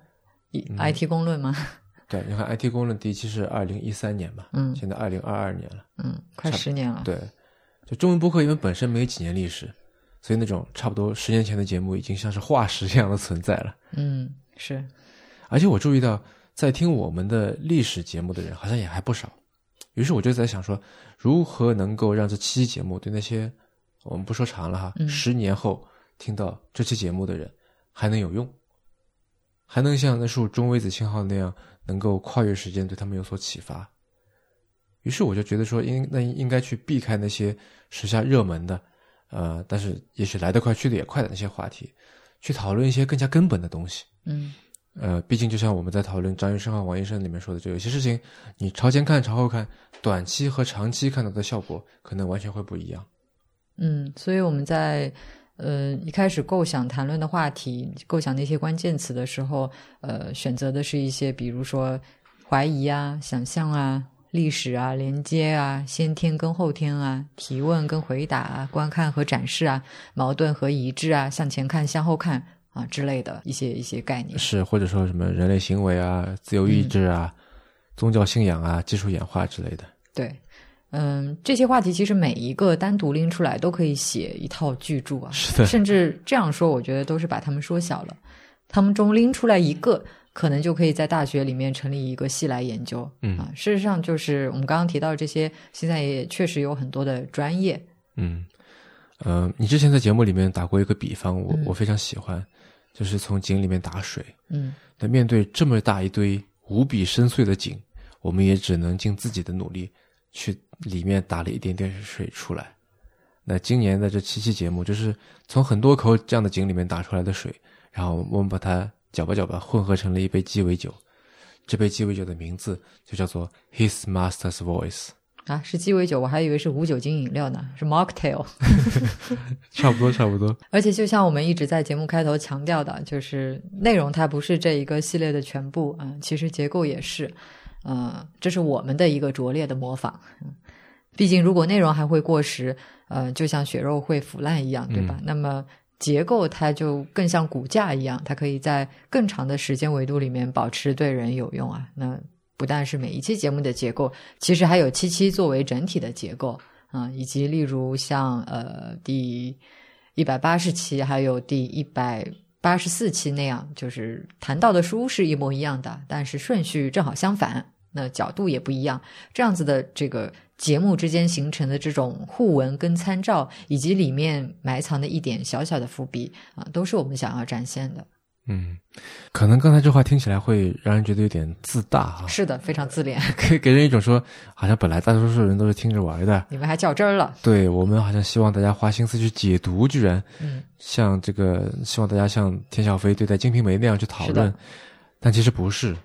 ？IT 公论吗？对，你看 IT 公论第一期是二零一三年嘛，嗯，现在二零二二年了，嗯，快十年了。对，就中文播客因为本身没有几年历史，所以那种差不多十年前的节目已经像是化石一样的存在了。嗯，是。而且我注意到，在听我们的历史节目的人好像也还不少，于是我就在想说，如何能够让这期节目对那些我们不说长了哈，十年后听到这期节目的人还能有用，还能像那束中微子信号那样，能够跨越时间对他们有所启发。于是我就觉得说，应那应该去避开那些时下热门的，呃，但是也许来得快去得也快的那些话题，去讨论一些更加根本的东西。嗯。呃，毕竟就像我们在讨论张医生和王医生里面说的，就有些事情，你朝前看、朝后看，短期和长期看到的效果可能完全会不一样。嗯，所以我们在呃一开始构想谈论的话题、构想那些关键词的时候，呃，选择的是一些比如说怀疑啊、想象啊、历史啊、连接啊、先天跟后天啊、提问跟回答啊、观看和展示啊、矛盾和一致啊、向前看、向后看。啊之类的一些一些概念是，或者说什么人类行为啊、自由意志啊、宗教信仰啊、技术演化之类的。对，嗯，这些话题其实每一个单独拎出来都可以写一套巨著啊。是的，甚至这样说，我觉得都是把它们缩小了。他们中拎出来一个，可能就可以在大学里面成立一个系来研究。嗯啊，事实上就是我们刚刚提到这些，现在也确实有很多的专业。嗯，呃，你之前在节目里面打过一个比方，我我非常喜欢。就是从井里面打水，嗯，那面对这么大一堆无比深邃的井，我们也只能尽自己的努力去里面打了一点点水出来。那今年的这七期节目，就是从很多口这样的井里面打出来的水，然后我们把它搅吧搅吧，混合成了一杯鸡尾酒。这杯鸡尾酒的名字就叫做 His Master's Voice。啊，是鸡尾酒，我还以为是无酒精饮料呢，是 mocktail。差不多，差不多。而且就像我们一直在节目开头强调的，就是内容它不是这一个系列的全部啊，其实结构也是，呃，这是我们的一个拙劣的模仿。毕竟如果内容还会过时，呃，就像血肉会腐烂一样，对吧？那么结构它就更像骨架一样，它可以在更长的时间维度里面保持对人有用啊。那。不但是每一期节目的结构，其实还有七期作为整体的结构啊，以及例如像呃第一百八十期还有第一百八十四期那样，就是谈到的书是一模一样的，但是顺序正好相反，那角度也不一样，这样子的这个节目之间形成的这种互文跟参照，以及里面埋藏的一点小小的伏笔啊，都是我们想要展现的。嗯，可能刚才这话听起来会让人觉得有点自大啊，是的，非常自恋，给给人一种说好像本来大多数人都是听着玩的，你们还较真儿了。对我们好像希望大家花心思去解读，居然嗯，像这个希望大家像田小飞对待《金瓶梅》那样去讨论，但其实不是。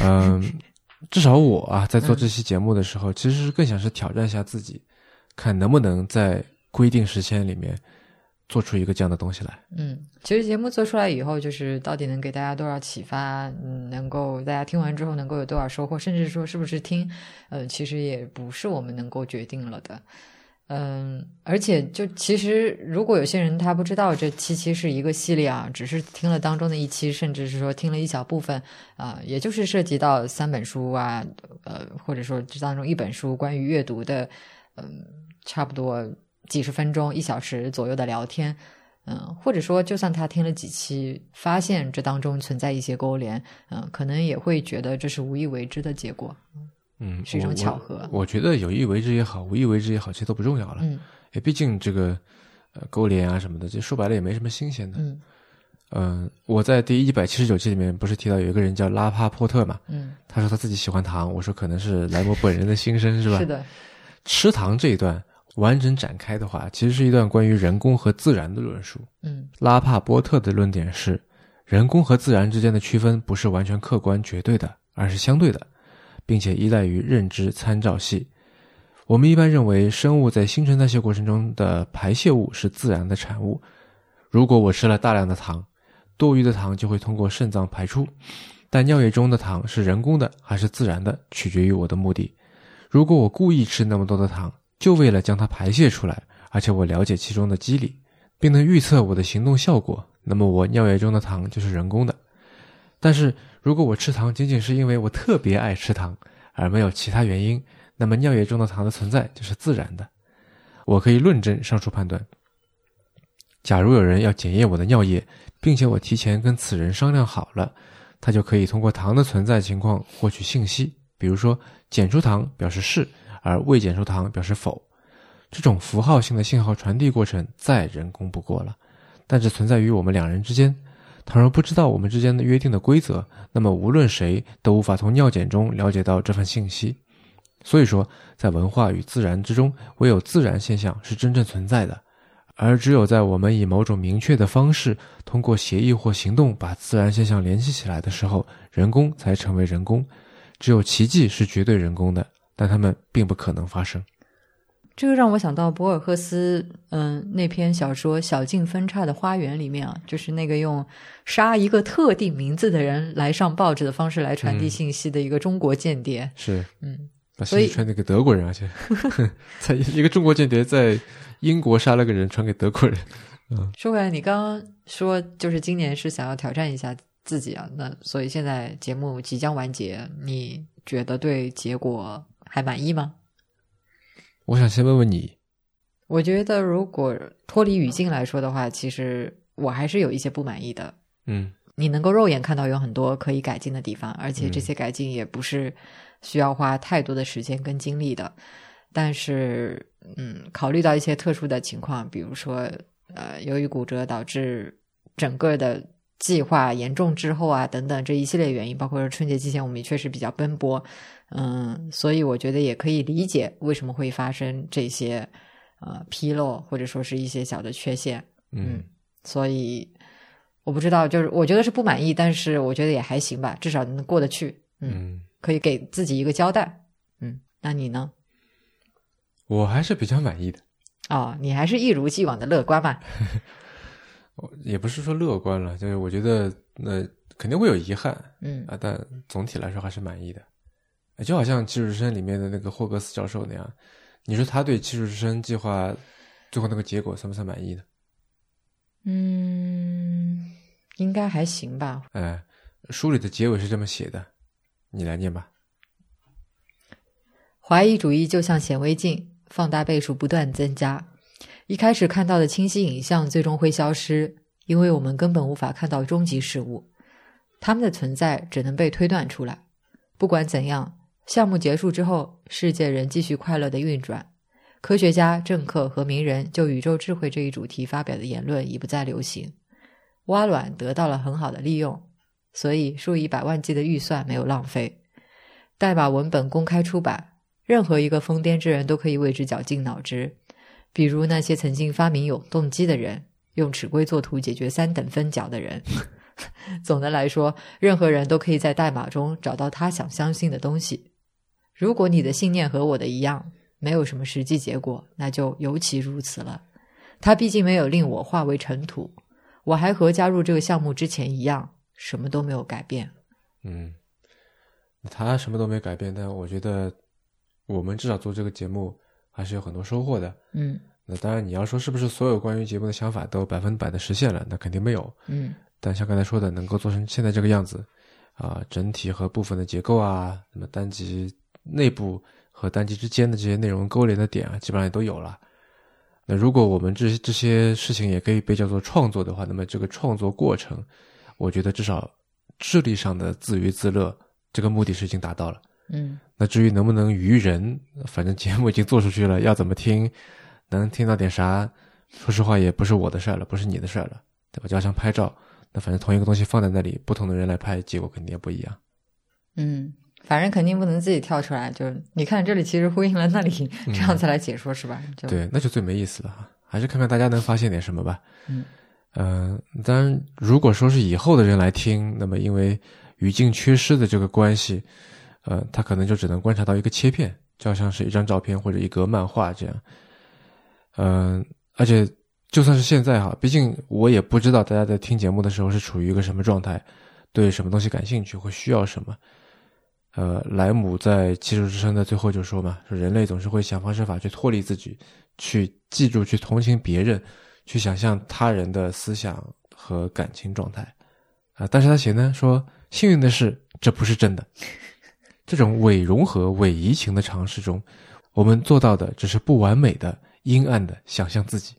嗯，至少我啊，在做嗯这期节目的时候，其实是更想是挑战一下自己，看能不能在规定时间里面做出一个这样的东西来。嗯，其实节目做出来以后，就是到底能给大家多少启发，嗯，能够大家听完之后能够有多少收获，甚至说是不是听，呃，其实也不是我们能够决定了的。嗯，而且就其实，如果有些人他不知道这七期是一个系列啊，只是听了当中的一期，甚至是说听了一小部分啊、也就是涉及到三本书啊，呃，或者说这当中一本书关于阅读的，嗯、差不多几十分钟、一小时左右的聊天，嗯，或者说就算他听了几期，发现这当中存在一些勾连，嗯，可能也会觉得这是无意为之的结果，是一种巧合我。我觉得有意为之也好，无意为之也好，其实都不重要了。嗯也毕竟这个呃勾连啊什么的，这说白了也没什么新鲜的。嗯嗯、我在第一百七十九期里面不是提到有一个人叫拉帕波特嘛？嗯，他说他自己喜欢糖，我说可能是莱摩本人的心声是吧？是的，吃糖这一段完整展开的话，其实是一段关于人工和自然的论述。嗯拉帕波特的论点是，人工和自然之间的区分不是完全客观绝对的，而是相对的，并且依赖于认知参照系。我们一般认为，生物在新陈代谢过程中的排泄物是自然的产物。如果我吃了大量的糖，多余的糖就会通过肾脏排出，但尿液中的糖是人工的还是自然的，取决于我的目的。如果我故意吃那么多的糖，就为了将它排泄出来，而且我了解其中的机理，并能预测我的行动效果，那么我尿液中的糖就是人工的。但是如果我吃糖仅仅是因为我特别爱吃糖，而没有其他原因，那么尿液中的糖的存在就是自然的。我可以论证上述判断。假如有人要检验我的尿液，并且我提前跟此人商量好了，他就可以通过糖的存在情况获取信息，比如说检出糖表示是，而未检出糖表示否。这种符号性的信号传递过程再人工不过了，但只存在于我们两人之间。倘若不知道我们之间的约定的规则，那么无论谁都无法从尿检中了解到这份信息。所以说，在文化与自然之中，唯有自然现象是真正存在的，而只有在我们以某种明确的方式，通过协议或行动把自然现象联系起来的时候，人工才成为人工。只有奇迹是绝对人工的，但它们并不可能发生。这个让我想到博尔赫斯，嗯，那篇小说《小径分岔的花园》里面啊，就是那个用杀一个特定名字的人来上报纸的方式来传递嗯信息的一个中国间谍。是，嗯，把所以信息传给德国人，而且 在一个中国间谍在英国杀了个人，传给德国人。嗯说回来，你刚刚说就是今年是想要挑战一下自己啊，那所以现在节目即将完结，你觉得对结果还满意吗？我想先问问你，我觉得如果脱离语境来说的话，其实我还是有一些不满意的。嗯你能够肉眼看到有很多可以改进的地方，而且这些改进也不是需要花太多的时间跟精力的。但是，嗯，考虑到一些特殊的情况，比如说，呃，由于骨折导致整个的计划严重滞后啊，等等这一系列原因，包括说春节期间我们也确实比较奔波，嗯，所以我觉得也可以理解为什么会发生这些呃纰漏或者说是一些小的缺陷。嗯所以我不知道，就是我觉得是不满意，但是我觉得也还行吧，至少能过得去，嗯，嗯，可以给自己一个交代，嗯，那你呢？我还是比较满意的。哦，你还是一如既往的乐观嘛？我也不是说乐观了，就是我觉得那、肯定会有遗憾嗯啊，但总体来说还是满意的。哎就好像《技术之声》里面的那个霍格斯教授那样，你说他对《技术之声》计划最后那个结果算不算满意呢？嗯，应该还行吧。哎，书里的结尾是这么写的，你来念吧。怀疑主义就像显微镜，放大倍数不断增加。一开始看到的清晰影像最终会消失，因为我们根本无法看到终极事物，它们的存在只能被推断出来。不管怎样，项目结束之后，世界仍继续快乐的运转。科学家、政客和名人就宇宙智慧这一主题发表的言论已不再流行。挖卵得到了很好的利用，所以数以百万计的预算没有浪费。代码文本公开出版，任何一个疯癫之人都可以为之绞尽脑汁。比如那些曾经发明永动机的人，用尺规作图解决三等分角的人。总的来说，任何人都可以在代码中找到他想相信的东西。如果你的信念和我的一样，没有什么实际结果，那就尤其如此了。他毕竟没有令我化为尘土，我还和加入这个项目之前一样，什么都没有改变。嗯。他什么都没改变，但我觉得我们至少做这个节目还是有很多收获的。嗯，那当然你要说是不是所有关于节目的想法都百分百的实现了，那肯定没有。嗯，但像刚才说的，能够做成现在这个样子，啊，整体和部分的结构啊，那么单集内部和单机之间的这些内容勾连的点啊，基本上也都有了。那如果我们这这些事情也可以被叫做创作的话，那么这个创作过程，我觉得至少智力上的自娱自乐。这个目的是已经达到了，嗯，那至于能不能娱人，反正节目已经做出去了，要怎么听，能听到点啥，说实话也不是我的事儿了，不是你的事儿了，对吧？就像拍照，那反正同一个东西放在那里，不同的人来拍，结果肯定也不一样。嗯，反正肯定不能自己跳出来，就你看这里其实呼应了那里，这样子来解说是吧？对，那就最没意思了哈，还是看看大家能发现点什么吧。嗯，嗯，当然，如果说是以后的人来听，那么因为。语境缺失的这个关系，呃，他可能就只能观察到一个切片，就好像是一张照片或者一格漫画这样。嗯，而且就算是现在哈，毕竟我也不知道大家在听节目的时候是处于一个什么状态，对什么东西感兴趣或需要什么。呃，莱姆在《技术之声》的最后就说嘛，说人类总是会想方设法去脱离自己，去记住、去同情别人，去想象他人的思想和感情状态。啊，但是他写呢说。幸运的是，这不是真的。这种伪融合、伪移情的尝试中，我们做到的只是不完美的、阴暗的想象自己。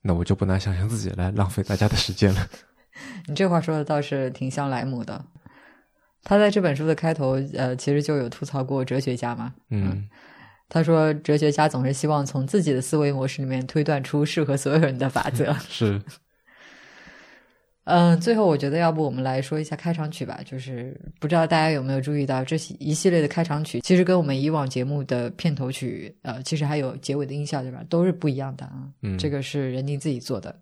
那我就不拿想象自己来浪费大家的时间了。你这话说的倒是挺像莱姆的。他在这本书的开头，呃，其实就有吐槽过哲学家嘛。嗯，他说，哲学家总是希望从自己的思维模式里面推断出适合所有人的法则。是。嗯，最后我觉得要不我们来说一下开场曲吧。就是不知道大家有没有注意到，这一系列的开场曲其实跟我们以往节目的片头曲，呃，其实还有结尾的音效，对吧？都是不一样的啊。嗯，这个是任宁自己做的。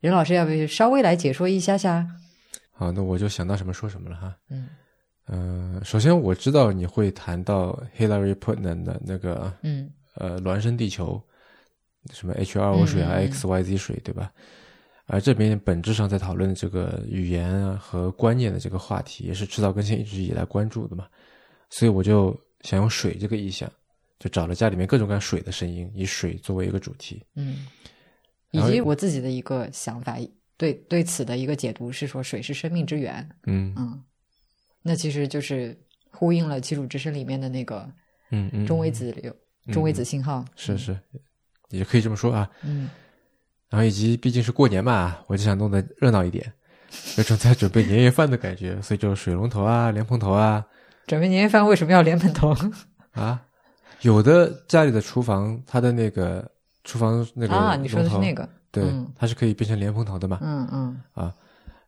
任老师要不要稍微来解说一下下？好，那我就想到什么说什么了哈。嗯嗯，首先我知道你会谈到 Hillary Putnam 的那个，嗯呃，孪生地球，什么 H2O 水啊，X Y Z 水，对吧？而这边本质上在讨论这个语言啊和观念的这个话题，也是迟早更新一直以来关注的嘛，所以我就想用水这个意象，就找了家里面各种各样水的声音，以水作为一个主题。嗯，以及我自己的一个想法，对对此的一个解读是说，水是生命之源。嗯嗯，那其实就是呼应了《基础之声》里面的那个嗯嗯中微子流中微子信号。是是，也可以这么说啊。嗯。然后以及毕竟是过年嘛，我就想弄得热闹一点，有种在准备年夜饭的感觉，所以就水龙头啊、莲蓬头啊。准备年夜饭为什么要莲蓬头 啊？有的家里的厨房，它的那个厨房那个啊，你说的是那个？对，它是可以变成莲蓬头的嘛？嗯嗯。啊，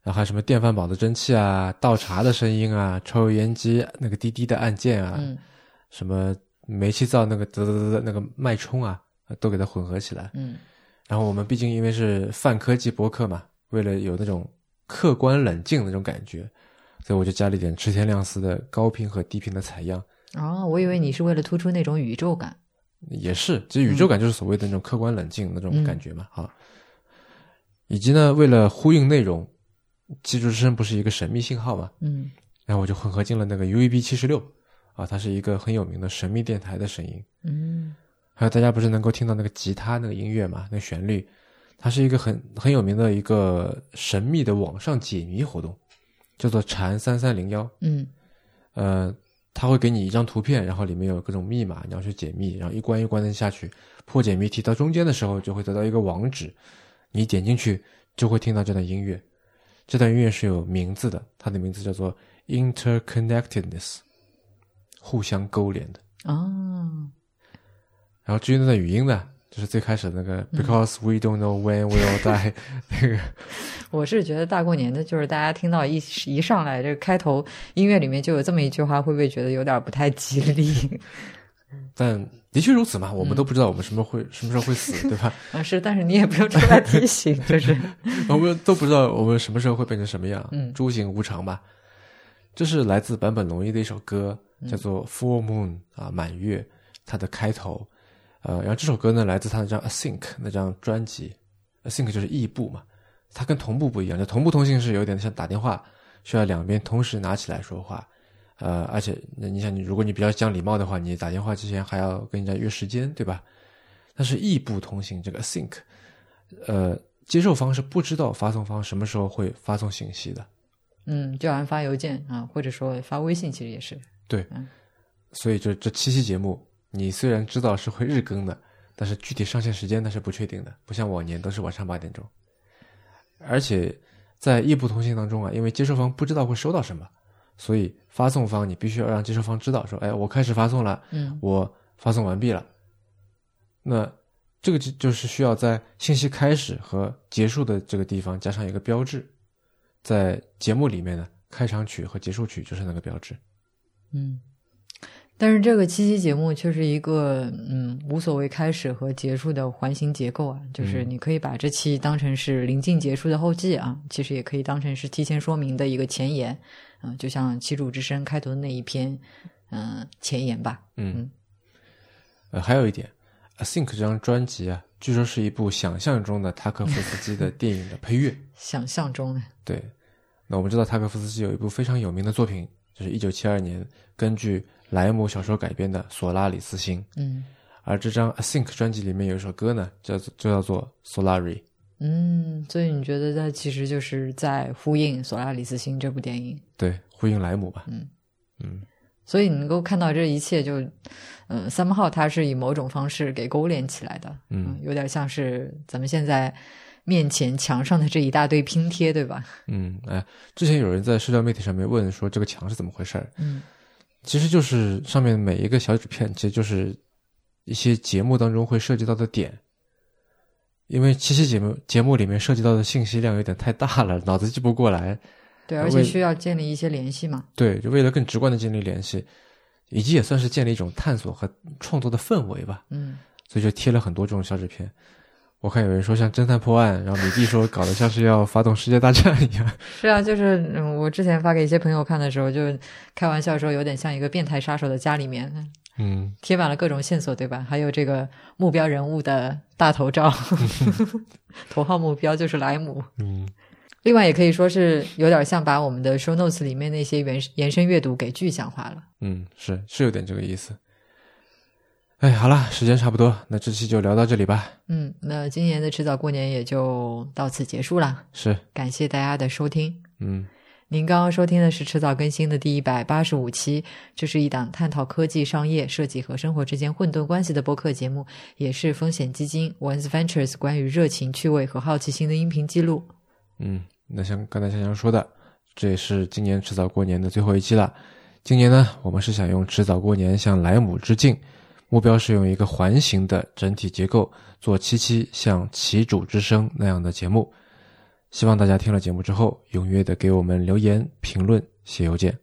然后还有什么电饭煲的蒸汽啊、倒茶的声音啊、抽油烟机那个滴滴的按键啊，什么煤气灶那个嘚嘚嘚的那个脉冲啊，都给它混合起来。嗯。然后我们毕竟因为是泛科技博客嘛，为了有那种客观冷静的那种感觉，所以我就加了一点吃天亮司的高频和低频的采样。哦，我以为你是为了突出那种宇宙感。也是，其实宇宙感就是所谓的那种客观冷静那种感觉嘛，啊。以及呢，为了呼应内容，记住之声不是一个神秘信号嘛，嗯。然后我就混合进了那个 UEB 七十六，啊，它是一个很有名的神秘电台的声音，嗯。还有大家不是能够听到那个吉他那个音乐嘛？那旋律，它是一个很很有名的一个神秘的网上解谜活动，叫做禅三三零幺。嗯，呃，他会给你一张图片，然后里面有各种密码，你要去解密，然后一关一关的下去破解谜题，到中间的时候就会得到一个网址，你点进去就会听到这段音乐。这段音乐是有名字的，它的名字叫做 Interconnectedness，互相勾连的。哦。然后至于那段语音呢，就是最开始那个 Because we don't know when we'll die 那个。我是觉得大过年的，就是大家听到一一上来这个开头音乐里面就有这么一句话，会不会觉得有点不太吉利？但的确如此嘛，我们都不知道我们什么会什么时候会死，对吧？啊，是，但是你也不用出来提醒，就是我们都不知道我们什么时候会变成什么样，嗯诸行无常吧。这是来自坂本龙一的一首歌，叫做《Full Moon》啊，满月，它的开头。呃，然后这首歌呢，来自他那张《A Sync》那张专辑，《A Sync》就是异步嘛。它跟同步不一样，就同步通信是有点像打电话，需要两边同时拿起来说话。呃，而且那你想，你如果你比较讲礼貌的话，你打电话之前还要跟人家约时间，对吧？但是异步通信这个 sync，呃，接受方是不知道发送方什么时候会发送信息的。嗯，就好像发邮件啊，或者说发微信，其实也是。对，嗯所以这这七期节目，你虽然知道是会日更的，但是具体上线时间那是不确定的，不像往年都是晚上八点钟。而且在异步通信当中啊，因为接收方不知道会收到什么，所以发送方你必须要让接收方知道，说，哎，我开始发送了，嗯我发送完毕了。那这个就就是需要在信息开始和结束的这个地方加上一个标志，在节目里面呢，开场曲和结束曲就是那个标志。嗯。但是这个七期节目却是一个嗯无所谓开始和结束的环形结构啊，就是嗯你可以把这期当成是临近结束的后记啊，其实也可以当成是提前说明的一个前言，嗯、就像《旗主之声》开头的那一篇嗯、前言吧。嗯，呃，还有一点，《I Think》这张专辑啊，据说是一部想象中的塔可夫斯基的电影的配乐。想象中的，对，那我们知道塔可夫斯基有一部非常有名的作品，就是一九七二年根据莱姆小说改编的《索拉里斯星》，嗯而这张《Think》专辑里面有一首歌呢，叫做就叫做《Solari》。嗯，所以你觉得它其实就是在呼应《索拉里斯星》这部电影？对，呼应莱姆吧。嗯嗯所以你能够看到这一切就，嗯，三号它是以某种方式给勾连起来的，嗯有点像是咱们现在面前墙上的这一大堆拼贴，对吧？嗯，哎，之前有人在社交媒体上面问说这个墙是怎么回事儿，嗯其实就是上面每一个小纸片，其实就是一些节目当中会涉及到的点。因为七期节目节目里面涉及到的信息量有点太大了，脑子记不过来。对，而且需要建立一些联系嘛。对，就为了更直观的建立联系，以及也算是建立一种探索和创作的氛围吧，嗯，所以就贴了很多这种小纸片。我看有人说像侦探破案，然后米蒂说搞得像是要发动世界大战一样。是啊，就是嗯，我之前发给一些朋友看的时候，就开玩笑说有点像一个变态杀手的家里面嗯，贴满了各种线索，对吧？还有这个目标人物的大头照，头号目标就是莱姆。嗯另外，也可以说是有点像把我们的 show notes 里面那些原延伸阅读给具象化了。嗯，是是有点这个意思。哎，好了，时间差不多，那这期就聊到这里吧。嗯，那今年的迟早过年也就到此结束了，是，感谢大家的收听。嗯您刚刚收听的是迟早更新的第一百八十五期，这是一档探讨科技、商业、设计和生活之间混沌关系的播客节目，也是风险基金 One's Ventures 关于热情、趣味和好奇心的音频记录。嗯，那像刚才香香说的，这也是今年迟早过年的最后一期了。今年呢，我们是想用迟早过年向莱姆致敬，目标是用一个环形的整体结构做七期像《旗主之声》那样的节目。希望大家听了节目之后，踊跃的给我们留言、评论、写邮件。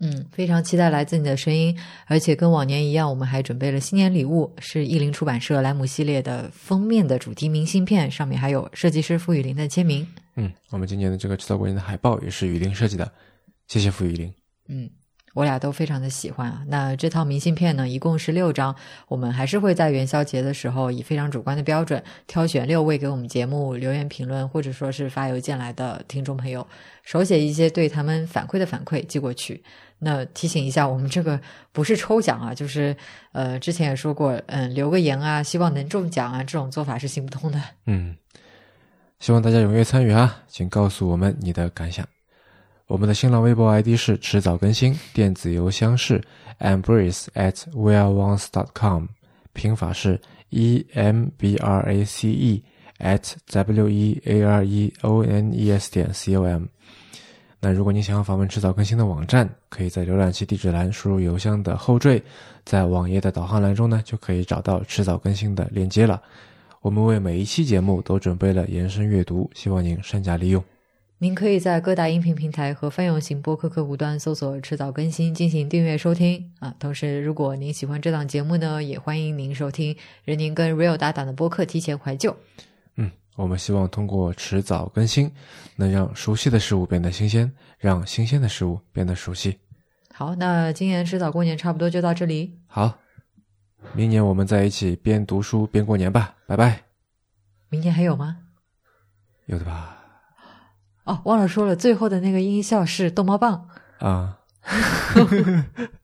嗯，非常期待来自你的声音，而且跟往年一样，我们还准备了新年礼物，是译林出版社莱姆系列的封面的主题明信片，上面还有设计师傅雨林的签名。嗯，我们今年的这个制造过年的海报也是雨林设计的，谢谢傅雨林。嗯，我俩都非常的喜欢啊。那这套明信片呢，一共是六张，我们还是会在元宵节的时候以非常主观的标准挑选六位给我们节目留言评论或者说是发邮件来的听众朋友，手写一些对他们反馈的反馈寄过去。那提醒一下，我们这个不是抽奖啊，就是呃，之前也说过，嗯，留个言啊，希望能中奖啊，这种做法是行不通的。嗯，希望大家踊跃参与啊，请告诉我们你的感想。我们的新浪微博 ID 是迟早更新，电子邮箱是 embrace at weareones dot com，拼法是 e m b r a c e at w e a r e o n e s 点 c o m。那如果您想要访问迟早更新的网站，可以在浏览器地址栏输入邮箱的后缀，在网页的导航栏中呢，就可以找到迟早更新的链接了。我们为每一期节目都准备了延伸阅读，希望您善加利用。您可以在各大音频平台和泛用型播客客户端搜索“迟早更新”进行订阅收听啊。同时，如果您喜欢这档节目呢，也欢迎您收听任宁跟 Real 搭档的播客提前怀旧。嗯，我们希望通过迟早更新，能让熟悉的事物变得新鲜，让新鲜的事物变得熟悉。好，那今年迟早过年差不多就到这里。好，明年我们在一起边读书边过年吧，拜拜。明年还有吗？有的吧。哦，忘了说了，最后的那个音效是逗猫棒啊。